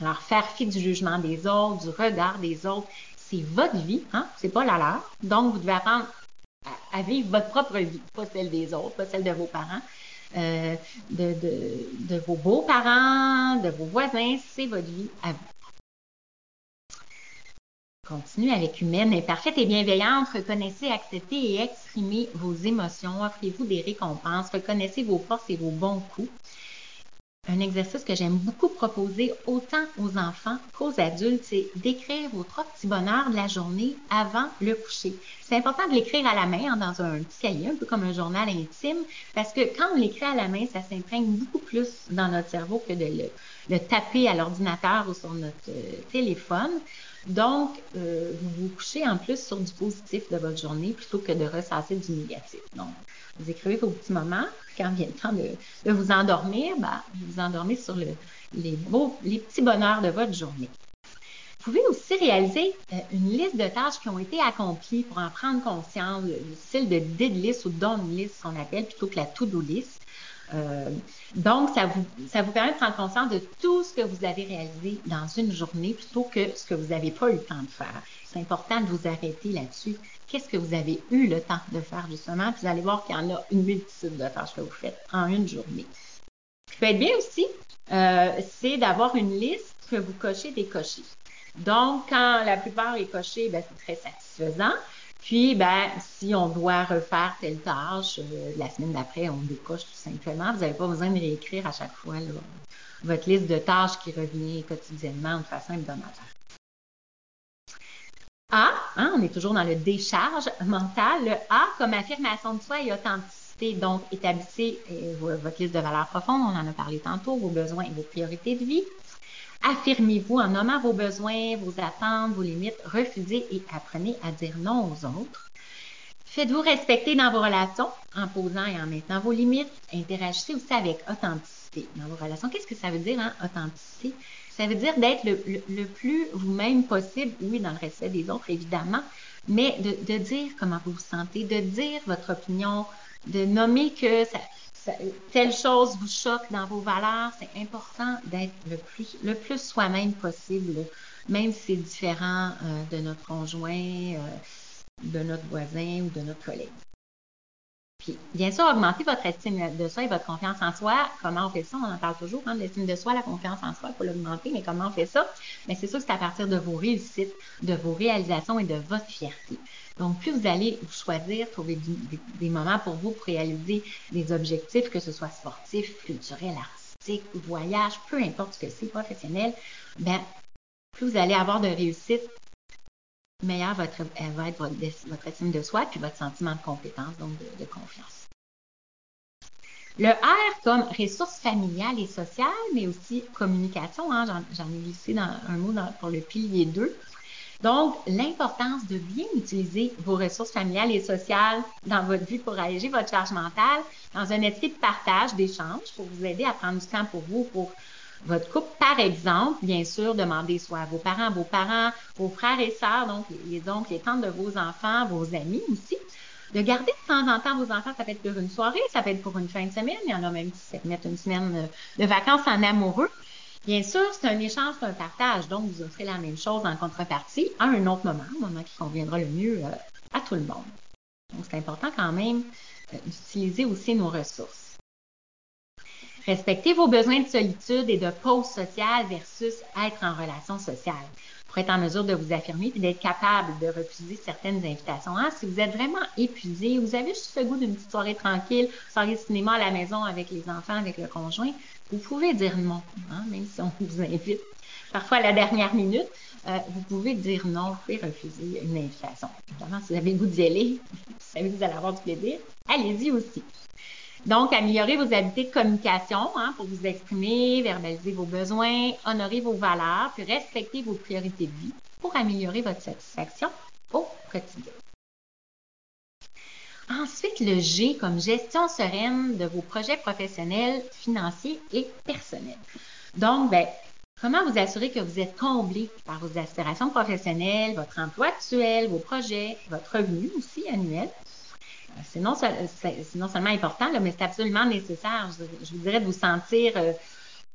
Alors, faire fi du jugement des autres, du regard des autres, c'est votre vie, hein? c'est pas la leur. Donc, vous devez apprendre à, vivre votre propre vie, pas celle des autres, pas celle de vos parents. Euh, de, de, vos beaux-parents, de vos voisins, c'est votre vie à vous. Continuez avec humaine, imparfaite et bienveillante. Reconnaissez, acceptez et exprimez vos émotions. Offrez-vous des récompenses. Reconnaissez vos forces et vos bons coups un exercice que j'aime beaucoup proposer autant aux enfants qu'aux adultes, c'est d'écrire vos trois petits bonheurs de la journée avant le coucher. C'est important de l'écrire à la main hein, dans un petit cahier, un peu comme un journal intime, parce que quand on l'écrit à la main, ça s'imprègne beaucoup plus dans notre cerveau que de le, taper à l'ordinateur ou sur notre euh, téléphone. Donc, euh, vous vous couchez en plus sur du positif de votre journée plutôt que de ressasser du négatif. Donc, vous écrivez vos petits moments. Quand vient le temps de, vous endormir, ben, vous vous endormez sur les, beaux, les petits bonheurs de votre journée. Vous pouvez aussi réaliser euh, une liste de tâches qui ont été accomplies pour en prendre conscience, le, style de did list ou done list qu'on appelle plutôt que la to-do list. Euh, donc, ça vous, ça vous permet de prendre conscience de tout ce que vous avez réalisé dans une journée plutôt que ce que vous n'avez pas eu le temps de faire. C'est important de vous arrêter là-dessus. Qu'est-ce que vous avez eu le temps de faire justement? Puis vous allez voir qu'il y en a une multitude de tâches que vous faites en une journée. Ce qui peut être bien aussi, euh, c'est d'avoir une liste que vous cochez, décochez. Donc, quand la plupart est coché, ben, c'est très satisfaisant. Puis, ben, si on doit refaire telle tâche, euh, la semaine d'après, on décoche tout simplement. Vous n'avez pas besoin de réécrire à chaque fois votre liste de tâches qui revient quotidiennement de façon hebdomadaire. A, hein, on est toujours dans le décharge mental. Le A comme affirmation de soi et authenticité. Donc, établissez euh, votre liste de valeurs profondes, on en a parlé tantôt, vos besoins et vos priorités de vie. Affirmez-vous en nommant vos besoins, vos attentes, vos limites. Refusez et apprenez à dire non aux autres. Faites-vous respecter dans vos relations en posant et en mettant vos limites. Interagissez aussi avec authenticité dans vos relations. Qu'est-ce que ça veut dire, hein, authenticité? Ça veut dire d'être le, plus vous-même possible, oui, dans le respect des autres, évidemment, mais de, de, dire comment vous vous sentez, de dire votre opinion, de nommer que ça, telle chose vous choque dans vos valeurs, c'est important d'être le plus, le plus soi-même possible, même si c'est différent euh, de notre conjoint, euh, de notre voisin ou de notre collègue. Puis, bien sûr, augmenter votre estime de soi et votre confiance en soi. Comment on fait ça? On en parle toujours, hein, l'estime de soi, la confiance en soi, faut l'augmenter, mais comment on fait ça? Mais c'est sûr que c'est à partir de vos réussites, de vos réalisations et de votre fierté. Donc, plus vous allez vous choisir, trouver des, moments pour vous pour réaliser des objectifs, que ce soit sportifs, culturels, artistiques, voyage, peu importe ce que c'est, professionnel, ben, plus vous allez avoir de réussite, meilleure votre, va être votre, estime de soi puis votre sentiment de compétence, donc de, confiance. Le R comme ressources familiales et sociales, mais aussi communication, hein, j'en ai glissé un mot pour le pilier 2. Donc, l'importance de bien utiliser vos ressources familiales et sociales dans votre vie pour alléger votre charge mentale dans un esprit de partage, d'échange, pour vous aider à prendre du temps pour vous, pour votre couple. Par exemple, bien sûr, demandez soit à vos parents, vos parents, vos frères et sœurs, donc les oncles, les tantes de vos enfants, vos amis aussi, de garder de temps en temps vos enfants. Ça peut être pour une soirée, ça peut être pour une fin de semaine. Il y en a même qui se mettent une semaine de vacances en amoureux. Bien sûr, c'est un échange, c'est un partage. Donc, vous offrez la même chose en contrepartie à un autre moment, un moment qui conviendra le mieux euh, à tout le monde. Donc, c'est important quand même euh, d'utiliser aussi nos ressources. Respectez vos besoins de solitude et de pause sociale versus être en relation sociale pour être en mesure de vous affirmer et d'être capable de refuser certaines invitations. Hein, si vous êtes vraiment épuisé, vous avez juste le goût d'une petite soirée tranquille, soirée cinéma à la maison avec les enfants, avec le conjoint, vous pouvez dire non, hein, même si on (laughs) vous invite. Parfois, à la dernière minute, euh, vous pouvez dire non, vous pouvez refuser une invitation. Évidemment, si vous avez le goût d'y aller, (laughs) vous savez que vous allez avoir du plaisir, allez-y aussi. Donc, améliorer vos habiletés de communication hein, pour vous exprimer, verbaliser vos besoins, honorer vos valeurs, puis respecter vos priorités de vie pour améliorer votre satisfaction au quotidien. Ensuite, le G comme gestion sereine de vos projets professionnels, financiers et personnels. Donc, ben, comment vous assurer que vous êtes comblé par vos aspirations professionnelles, votre emploi actuel, vos projets, votre revenu aussi annuel? Euh, c'est non, seulement important, mais c'est absolument nécessaire. Je, vous dirais de vous sentir euh,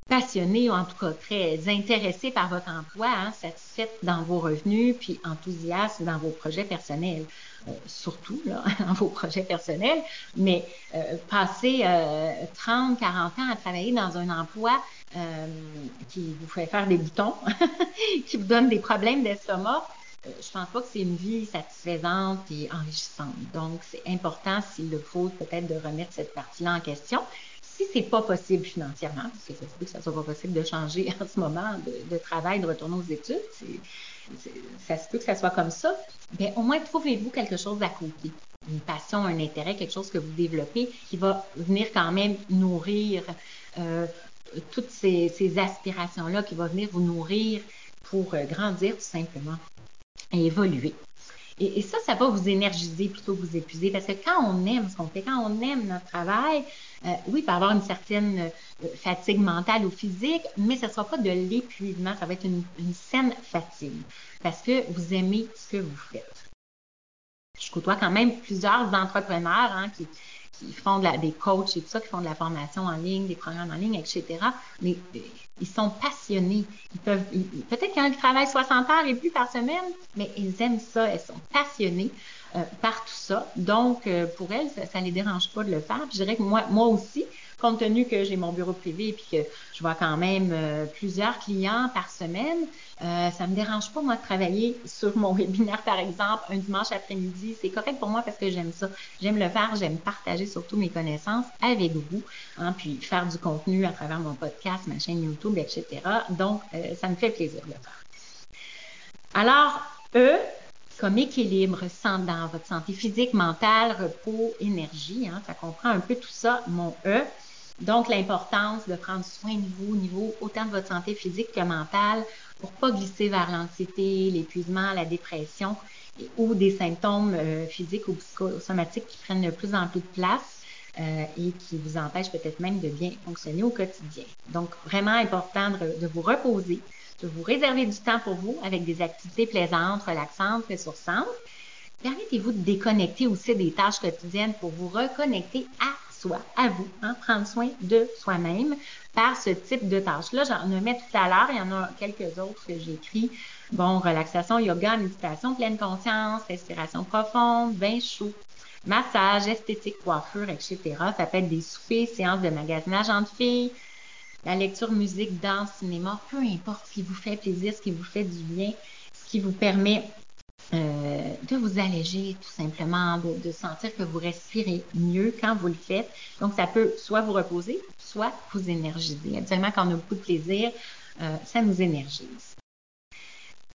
passionné ou en tout cas très intéressé par votre emploi, hein, satisfait dans vos revenus, puis enthousiaste dans vos projets personnels. Euh, surtout là, (laughs) dans vos projets personnels, mais euh, passer 30, 40 ans à travailler dans un emploi euh, qui vous fait faire des boutons, (laughs) qui vous donne des problèmes d'estomac, je pense pas que c'est une vie satisfaisante et enrichissante. Donc, c'est important, s'il le faut, peut-être de remettre cette partie-là en question si c'est pas possible financièrement, parce que ça se peut que ça soit pas possible de changer (laughs) en ce moment de, travail, de retourner aux études, ça se peut que ça soit comme ça, bien, au moins trouvez-vous quelque chose à côté. Une passion, un intérêt, quelque chose que vous développez qui va venir quand même nourrir euh, toutes ces, aspirations-là, qui va venir vous nourrir pour euh, grandir tout simplement évoluer. Et, ça, ça va vous énergiser plutôt que vous épuiser. Parce que quand on aime ce qu'on fait, quand on aime notre travail, euh, oui, il peut y avoir une certaine euh, fatigue mentale ou physique, mais ce ne sera pas de l'épuisement, ça va être une, saine fatigue. Parce que vous aimez ce que vous faites. Je côtoie quand même plusieurs entrepreneurs hein, qui, qui font de la, des coachs et tout ça, qui font de la formation en ligne, des programmes en ligne, etc. Mais euh, ils sont passionnés. Ils peuvent, peut-être qu'ils travaillent 60 heures et plus par semaine, mais ils aiment ça. Elles sont passionnés euh, par tout ça. Donc, euh, pour elles, ça ne les dérange pas de le faire. je dirais que moi, moi aussi, compte tenu que j'ai mon bureau privé et que je vois quand même euh, plusieurs clients par semaine, euh, ça me dérange pas moi de travailler (laughs) sur mon webinaire par exemple un dimanche après-midi. C'est correct pour moi parce que j'aime ça. J'aime le faire, j'aime partager surtout mes connaissances avec vous, hein, puis faire du contenu à travers mon podcast, ma chaîne YouTube, etc. Donc, euh, ça me fait plaisir de le faire. Alors, eux, comme équilibre dans votre santé physique, mentale, repos, énergie. Hein, ça comprend un peu tout ça, mon E. Donc, l'importance de prendre soin de vous au niveau autant de votre santé physique que mentale pour pas glisser vers l'anxiété, l'épuisement, la dépression ou des symptômes euh, physiques ou psychosomatiques qui prennent de plus en plus de place euh, et qui vous empêchent peut-être même de bien fonctionner au quotidien. Donc, vraiment important de, vous reposer, de vous réserver du temps pour vous avec des activités plaisantes, relaxantes, ressourçantes. Permettez-vous de déconnecter aussi des tâches quotidiennes pour vous reconnecter à soi, à vous, hein, prendre soin de soi-même par ce type de tâches-là. J'en ai tout à l'heure, il y en a quelques autres que j'ai écrits. Bon, relaxation, yoga, méditation, pleine conscience, respiration profonde, bain chaud, massage, esthétique, coiffure, etc. Ça peut être des soupers, séances de magasinage entre filles, la lecture, musique, danse, cinéma, peu importe ce qui vous fait plaisir, ce qui vous fait du bien, ce qui vous permet euh, de vous alléger tout simplement, de, sentir que vous respirez mieux quand vous le faites. Donc, ça peut soit vous reposer, soit vous énergiser. Actuellement, quand on a beaucoup de plaisir, euh, ça nous énergise.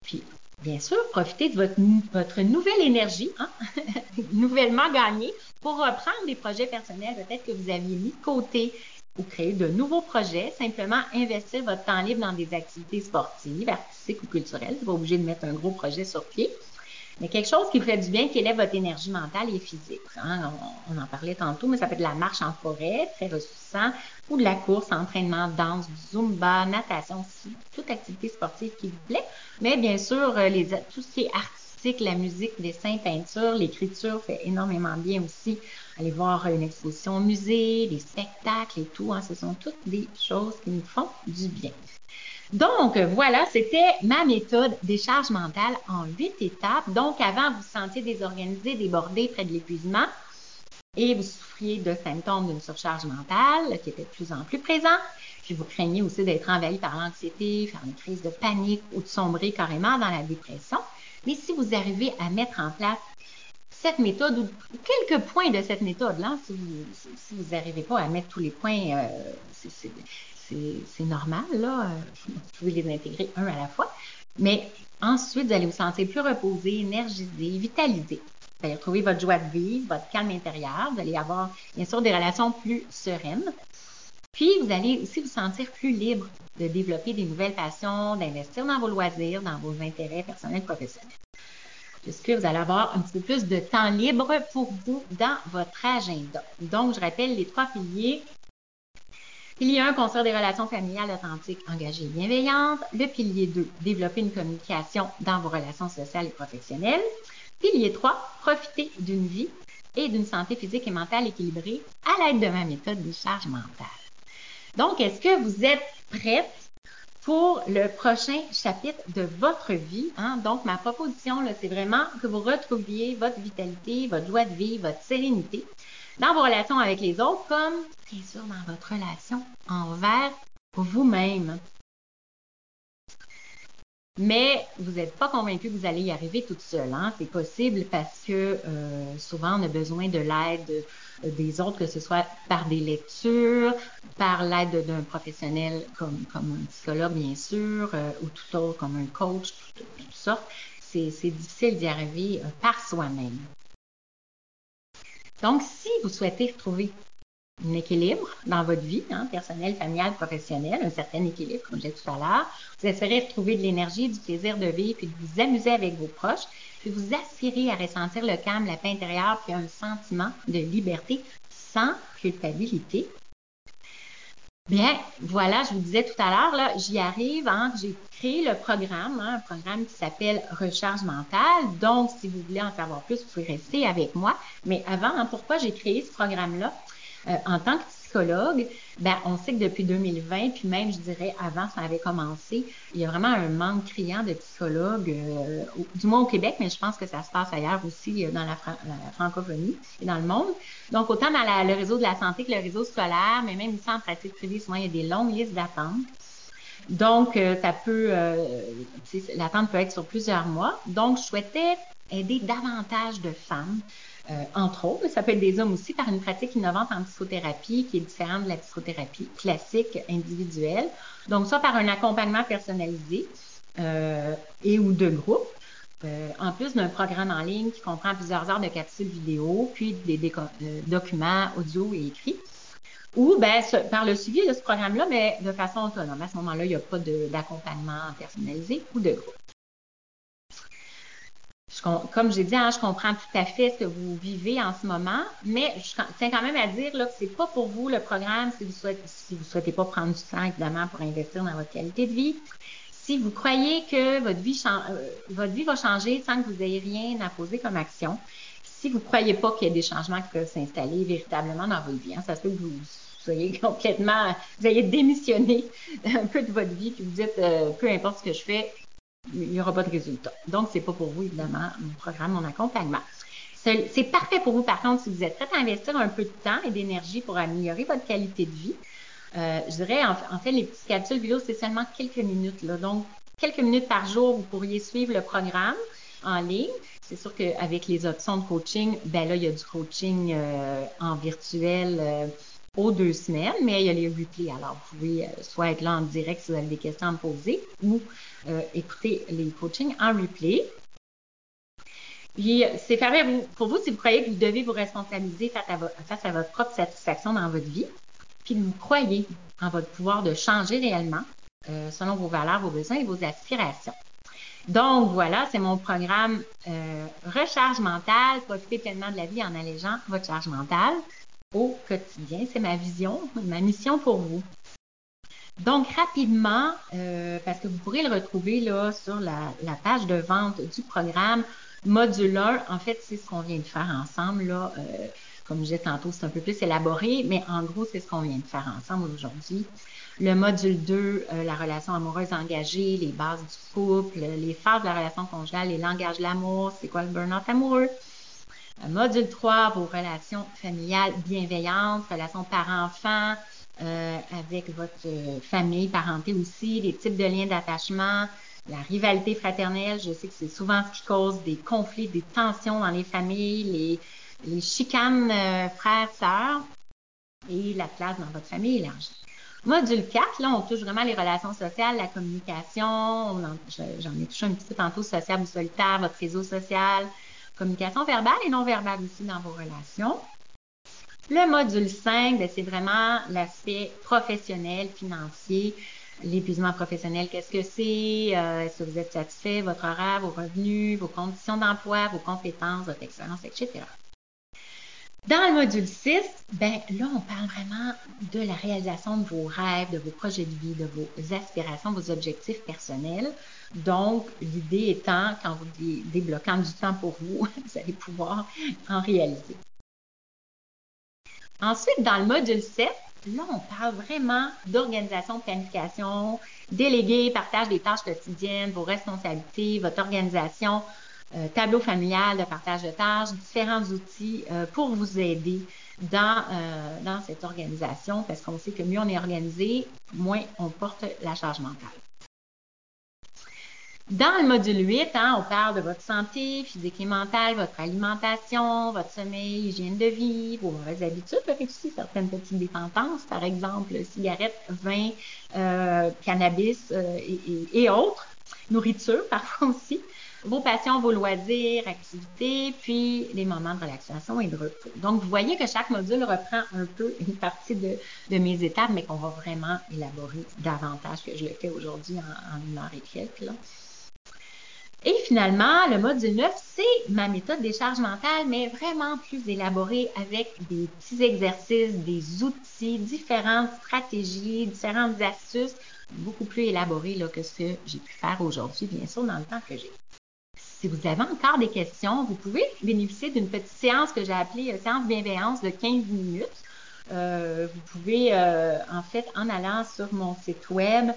Puis, bien sûr, profitez de votre, votre nouvelle énergie, hein, (laughs) nouvellement gagnée, pour reprendre des projets personnels peut-être que vous aviez mis de côté ou créer de nouveaux projets, simplement investir votre temps libre dans des activités sportives, artistiques ou culturelles. Vous pas obligé de mettre un gros projet sur pied mais quelque chose qui vous fait du bien, qui élève votre énergie mentale et physique. Hein. On, en parlait tantôt, mais ça peut être de la marche en forêt, très ressourçant, ou de la course, entraînement, danse, zumba, natation aussi, toute activité sportive qui vous plaît. Mais bien sûr, euh, les, tout ce qui est artistique, la musique, dessin, peinture, l'écriture fait énormément bien aussi. Allez voir une exposition au musée, des spectacles et tout. Hein, ce sont toutes des choses qui nous font du bien. Donc, voilà, c'était ma méthode des charges mentales en huit étapes. Donc, avant, vous vous sentiez désorganisé, débordé, près de l'épuisement et vous souffriez de symptômes d'une surcharge mentale qui était de plus en plus présent. Puis vous craignez aussi d'être envahi par l'anxiété, faire une crise de panique ou de sombrer carrément dans la dépression. Mais si vous arrivez à mettre en place cette méthode ou quelques points de cette méthode-là, si vous n'arrivez pas à mettre tous les points, euh, c'est normal, là. (laughs) Vous pouvez les intégrer un à la fois. Mais ensuite, vous allez vous sentir plus reposé, énergisé, vitalisé. Vous allez retrouver votre joie de vivre, votre calme intérieur. Vous allez avoir, bien sûr, des relations plus sereines. Puis, vous allez aussi vous sentir plus libre de développer des nouvelles passions, d'investir dans vos loisirs, dans vos intérêts personnels professionnels. Puisque vous allez avoir un petit peu plus de temps libre pour vous dans votre agenda. Donc, je rappelle les trois piliers. Pilier 1, construire des relations familiales authentiques, engagées et bienveillantes. Le pilier 2, développer une communication dans vos relations sociales et professionnelles. Pilier 3, profiter d'une vie et d'une santé physique et mentale équilibrée à l'aide de ma méthode de charge mentale. Donc, est-ce que vous êtes prête pour le prochain chapitre de votre vie? Hein? Donc, ma proposition, c'est vraiment que vous retrouviez votre vitalité, votre joie de vie, votre sérénité dans vos relations avec les autres, comme bien sûr dans votre relation envers vous-même. Mais vous n'êtes pas convaincu que vous allez y arriver toute seule. Hein? C'est possible parce que euh, souvent on a besoin de l'aide des autres, que ce soit par des lectures, par l'aide d'un professionnel comme, un psychologue bien sûr, euh, ou tout autre comme un coach, tout, ça. C'est difficile d'y arriver euh, par soi-même. Donc, si vous souhaitez retrouver un équilibre dans votre vie, hein, personnelle, familiale, professionnelle, un certain équilibre, comme j'ai tout à l'heure. Vous espérez retrouver de l'énergie, du plaisir de vivre, puis de vous amuser avec vos proches, puis vous aspirer à ressentir le calme, la paix intérieure, puis un sentiment de liberté sans culpabilité. Bien, voilà, je vous disais tout à l'heure, là, j'y arrive, hein, j'ai créé le programme, hein, un programme qui s'appelle Recharge mentale. Donc, si vous voulez en savoir plus, vous pouvez rester avec moi. Mais avant, hein, pourquoi j'ai créé ce programme-là? Euh, en tant que psychologue, ben, on sait que depuis 2020, puis même, je dirais, avant ça avait commencé, il y a vraiment un manque criant de psychologues, euh, du moins au Québec, mais je pense que ça se passe ailleurs aussi euh, dans la, francophonie et dans le monde. Donc, autant dans le réseau de la santé que le réseau scolaire, mais même ici en pratique privée, souvent, il y a des longues listes d'attente. Donc, ça peut, l'attente peut être sur plusieurs mois. Donc, je souhaitais aider davantage de femmes euh, entre autres, ça peut être des hommes aussi, par une pratique innovante en psychothérapie qui est différente de la psychothérapie classique individuelle. Donc, soit par un accompagnement personnalisé euh, et ou de groupe, euh, en plus d'un programme en ligne qui comprend plusieurs heures de capsules vidéo, puis des, documents audio et écrits. Ou ben, par le suivi de ce programme-là, mais de façon autonome. À ce moment-là, il n'y a pas d'accompagnement personnalisé ou de groupe comme j'ai dit, hein, je comprends tout à fait ce que vous vivez en ce moment, mais je tiens quand même à dire là, que c'est pas pour vous le programme si vous souhaitez, souhaitez pas prendre du temps évidemment pour investir dans votre qualité de vie. Si vous croyez que votre vie, euh, va changer sans que vous ayez rien à poser comme action, si vous croyez pas qu'il y a des changements qui peuvent s'installer véritablement dans votre vie, hein, ça se peut que vous soyez (laughs) complètement, vous ayez démissionné (laughs) un peu de votre vie, que vous dites, euh, peu importe ce que je fais, il n'y aura pas de résultat. Donc, c'est pas pour vous, évidemment, mon programme, mon accompagnement. C'est parfait pour vous, par contre, si vous êtes prêt à investir un peu de temps et d'énergie pour améliorer votre qualité de vie. Euh, je dirais, en, fait, les petites capsules vidéo, c'est seulement quelques minutes. Là. Donc, quelques minutes par jour, vous pourriez suivre le programme en ligne. C'est sûr qu'avec les options de coaching, ben là, il y a du coaching euh, en virtuel euh, aux deux semaines, mais il y a les replays. Alors, vous pouvez soit être là en direct si vous avez des questions à me poser ou euh, écouter les coachings en replay. Puis, c'est parfait pour vous si vous croyez que vous devez vous responsabiliser face à, votre propre satisfaction dans votre vie, puis vous croyez en votre pouvoir de changer réellement euh, selon vos valeurs, vos besoins et vos aspirations. Donc voilà, c'est mon programme euh, Recharge mentale, profiter pleinement de la vie en allégeant votre charge mentale au quotidien. C'est ma vision, ma mission pour vous. Donc, rapidement, euh, parce que vous pourrez le retrouver là sur la, page de vente du programme Module 1. En fait, c'est ce qu'on vient de faire ensemble. Là, euh, comme je disais tantôt, c'est un peu plus élaboré, mais en gros, c'est ce qu'on vient de faire ensemble aujourd'hui. Le module 2, euh, la relation amoureuse engagée, les bases du couple, les phases de la relation conjugale, les langages de l'amour, c'est quoi le burn-out amoureux? Module 3, vos relations familiales bienveillantes, relations parents-enfants, euh, avec votre euh, famille, parenté aussi, les types de liens d'attachement, la rivalité fraternelle. Je sais que c'est souvent ce qui cause des conflits, des tensions dans les familles, les, les chicanes euh, frères, sœurs et la place dans votre famille élargie. Module 4, là, on touche vraiment les relations sociales, la communication. J'en ai touché un petit peu tantôt, social ou solitaire, votre réseau social, communication verbale et non verbale aussi dans vos relations. Le module 5, ben, c'est vraiment l'aspect professionnel, financier. L'épuisement professionnel, qu'est-ce que c'est? Euh, est-ce que vous êtes satisfait? Votre horaire, vos revenus, vos conditions d'emploi, vos compétences, votre expérience, etc. Dans le module 6, ben là, on parle vraiment de la réalisation de vos rêves, de vos projets de vie, de vos aspirations, vos objectifs personnels. Donc, l'idée étant, quand vous débloquant du temps pour vous, (laughs) vous allez pouvoir en réaliser. Ensuite, dans le module 7, là, on parle vraiment d'organisation, planification, déléguer, partage des tâches quotidiennes, vos responsabilités, votre organisation, euh, tableau familial de partage de tâches, différents outils euh, pour vous aider dans, euh, dans cette organisation parce qu'on sait que mieux on est organisé, moins on porte la charge mentale. Dans le module 8, hein, on parle de votre santé physique et mentale, votre alimentation, votre sommeil, hygiène de vie, vos mauvaises habitudes, peut-être aussi certaines petites dépendances, par exemple cigarettes, vin, euh, cannabis euh, et, et, autres, nourriture (laughs) parfois aussi, vos passions, vos loisirs, activités, puis les moments de relaxation et de repos. Donc, vous voyez que chaque module reprend un peu une partie de, de mes étapes, mais qu'on va vraiment élaborer davantage que je le fais aujourd'hui en, en une heure et quelques. Là. Et finalement, le module 9, c'est ma méthode des charges mentales, mais vraiment plus élaborée avec des petits exercices, des outils, différentes stratégies, différentes astuces, beaucoup plus élaborées là, que ce que j'ai pu faire aujourd'hui, bien sûr, dans le temps que j'ai. Si vous avez encore des questions, vous pouvez bénéficier d'une petite séance que j'ai appelée euh, séance bienveillance de 15 minutes. Euh, vous pouvez, euh, en fait, en allant sur mon site web,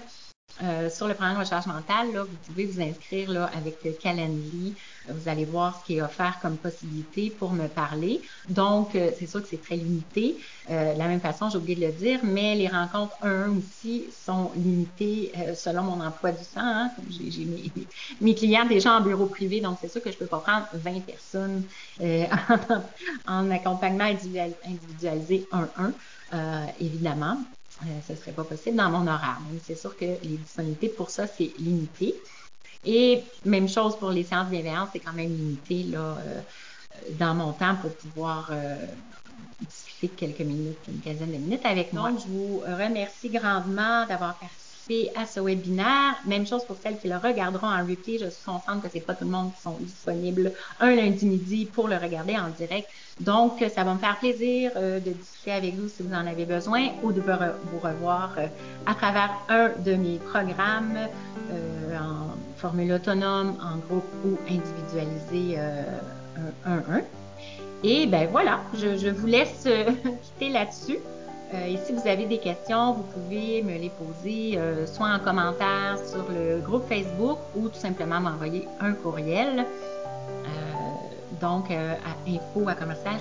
euh, sur le programme de recherche mentale, là, vous pouvez vous inscrire là, avec Calendly. Vous allez voir ce qui est offert comme possibilité pour me parler. Donc, euh, c'est sûr que c'est très limité. Euh, de la même façon, j'ai oublié de le dire, mais les rencontres 1 aussi sont limitées selon mon emploi du temps. Hein. J'ai mes, (laughs) mes, clients déjà en bureau privé, donc c'est sûr que je ne peux pas prendre 20 personnes (laughs) en, en, accompagnement individualisé 1-1, évidemment euh, ce ne serait pas possible dans mon horaire. C'est sûr que les disponibilités pour ça, c'est limité. Et même chose pour les séances bienveillance, c'est quand même limité là, euh, dans mon temps pour pouvoir euh, discuter quelques minutes, une quinzaine de minutes avec moi. Donc, je vous remercie grandement d'avoir participé à ce webinaire. Même chose pour celles qui le regarderont en replay. Je suis consciente que c'est pas tout le monde qui sont disponibles un lundi midi pour le regarder en direct. Donc, ça va me faire plaisir euh, de discuter avec vous si vous en avez besoin ou de vous revoir euh, à travers un de mes programmes euh, en formule autonome, en groupe ou individualisé 1-1. Et ben voilà, je, vous laisse (laughs) quitter là-dessus. Et si vous avez des questions, vous pouvez me les poser soit en commentaire sur le groupe Facebook ou tout simplement m'envoyer un courriel. Euh, donc, à info à commercial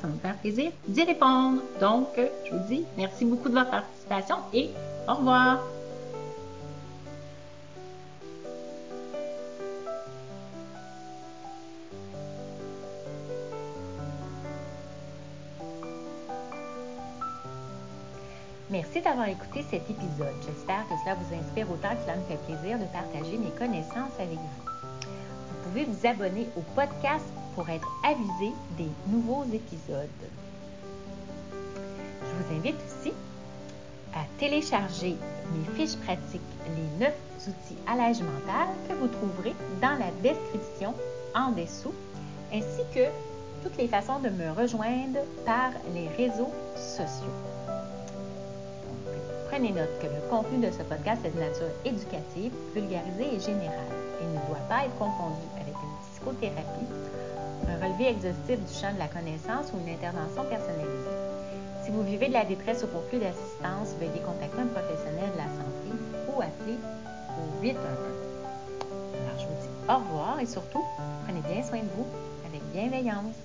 ça me faire plaisir d'y répondre. Donc, je vous dis merci beaucoup de votre participation et au revoir. Merci d'avoir écouté cet épisode. J'espère que cela vous inspire autant que cela me fait plaisir de partager mes connaissances avec vous. Pouvez vous abonner au podcast pour être avisé des nouveaux épisodes. Je vous invite aussi à télécharger mes fiches pratiques, les 9 outils à l'âge mental que vous trouverez dans la description en dessous, ainsi que toutes les façons de me rejoindre par les réseaux sociaux prenez note que le contenu de ce podcast est de nature éducative, vulgarisée et générale et ne doit pas être confondu psychothérapie, un relevé exhaustif du champ de la connaissance ou une intervention personnalisée. Si vous vivez de la détresse ou pour plus d'assistance, veuillez contacter un professionnel de la santé ou appeler au 811. Alors, je vous dis au revoir et surtout, prenez bien soin de vous avec bienveillance.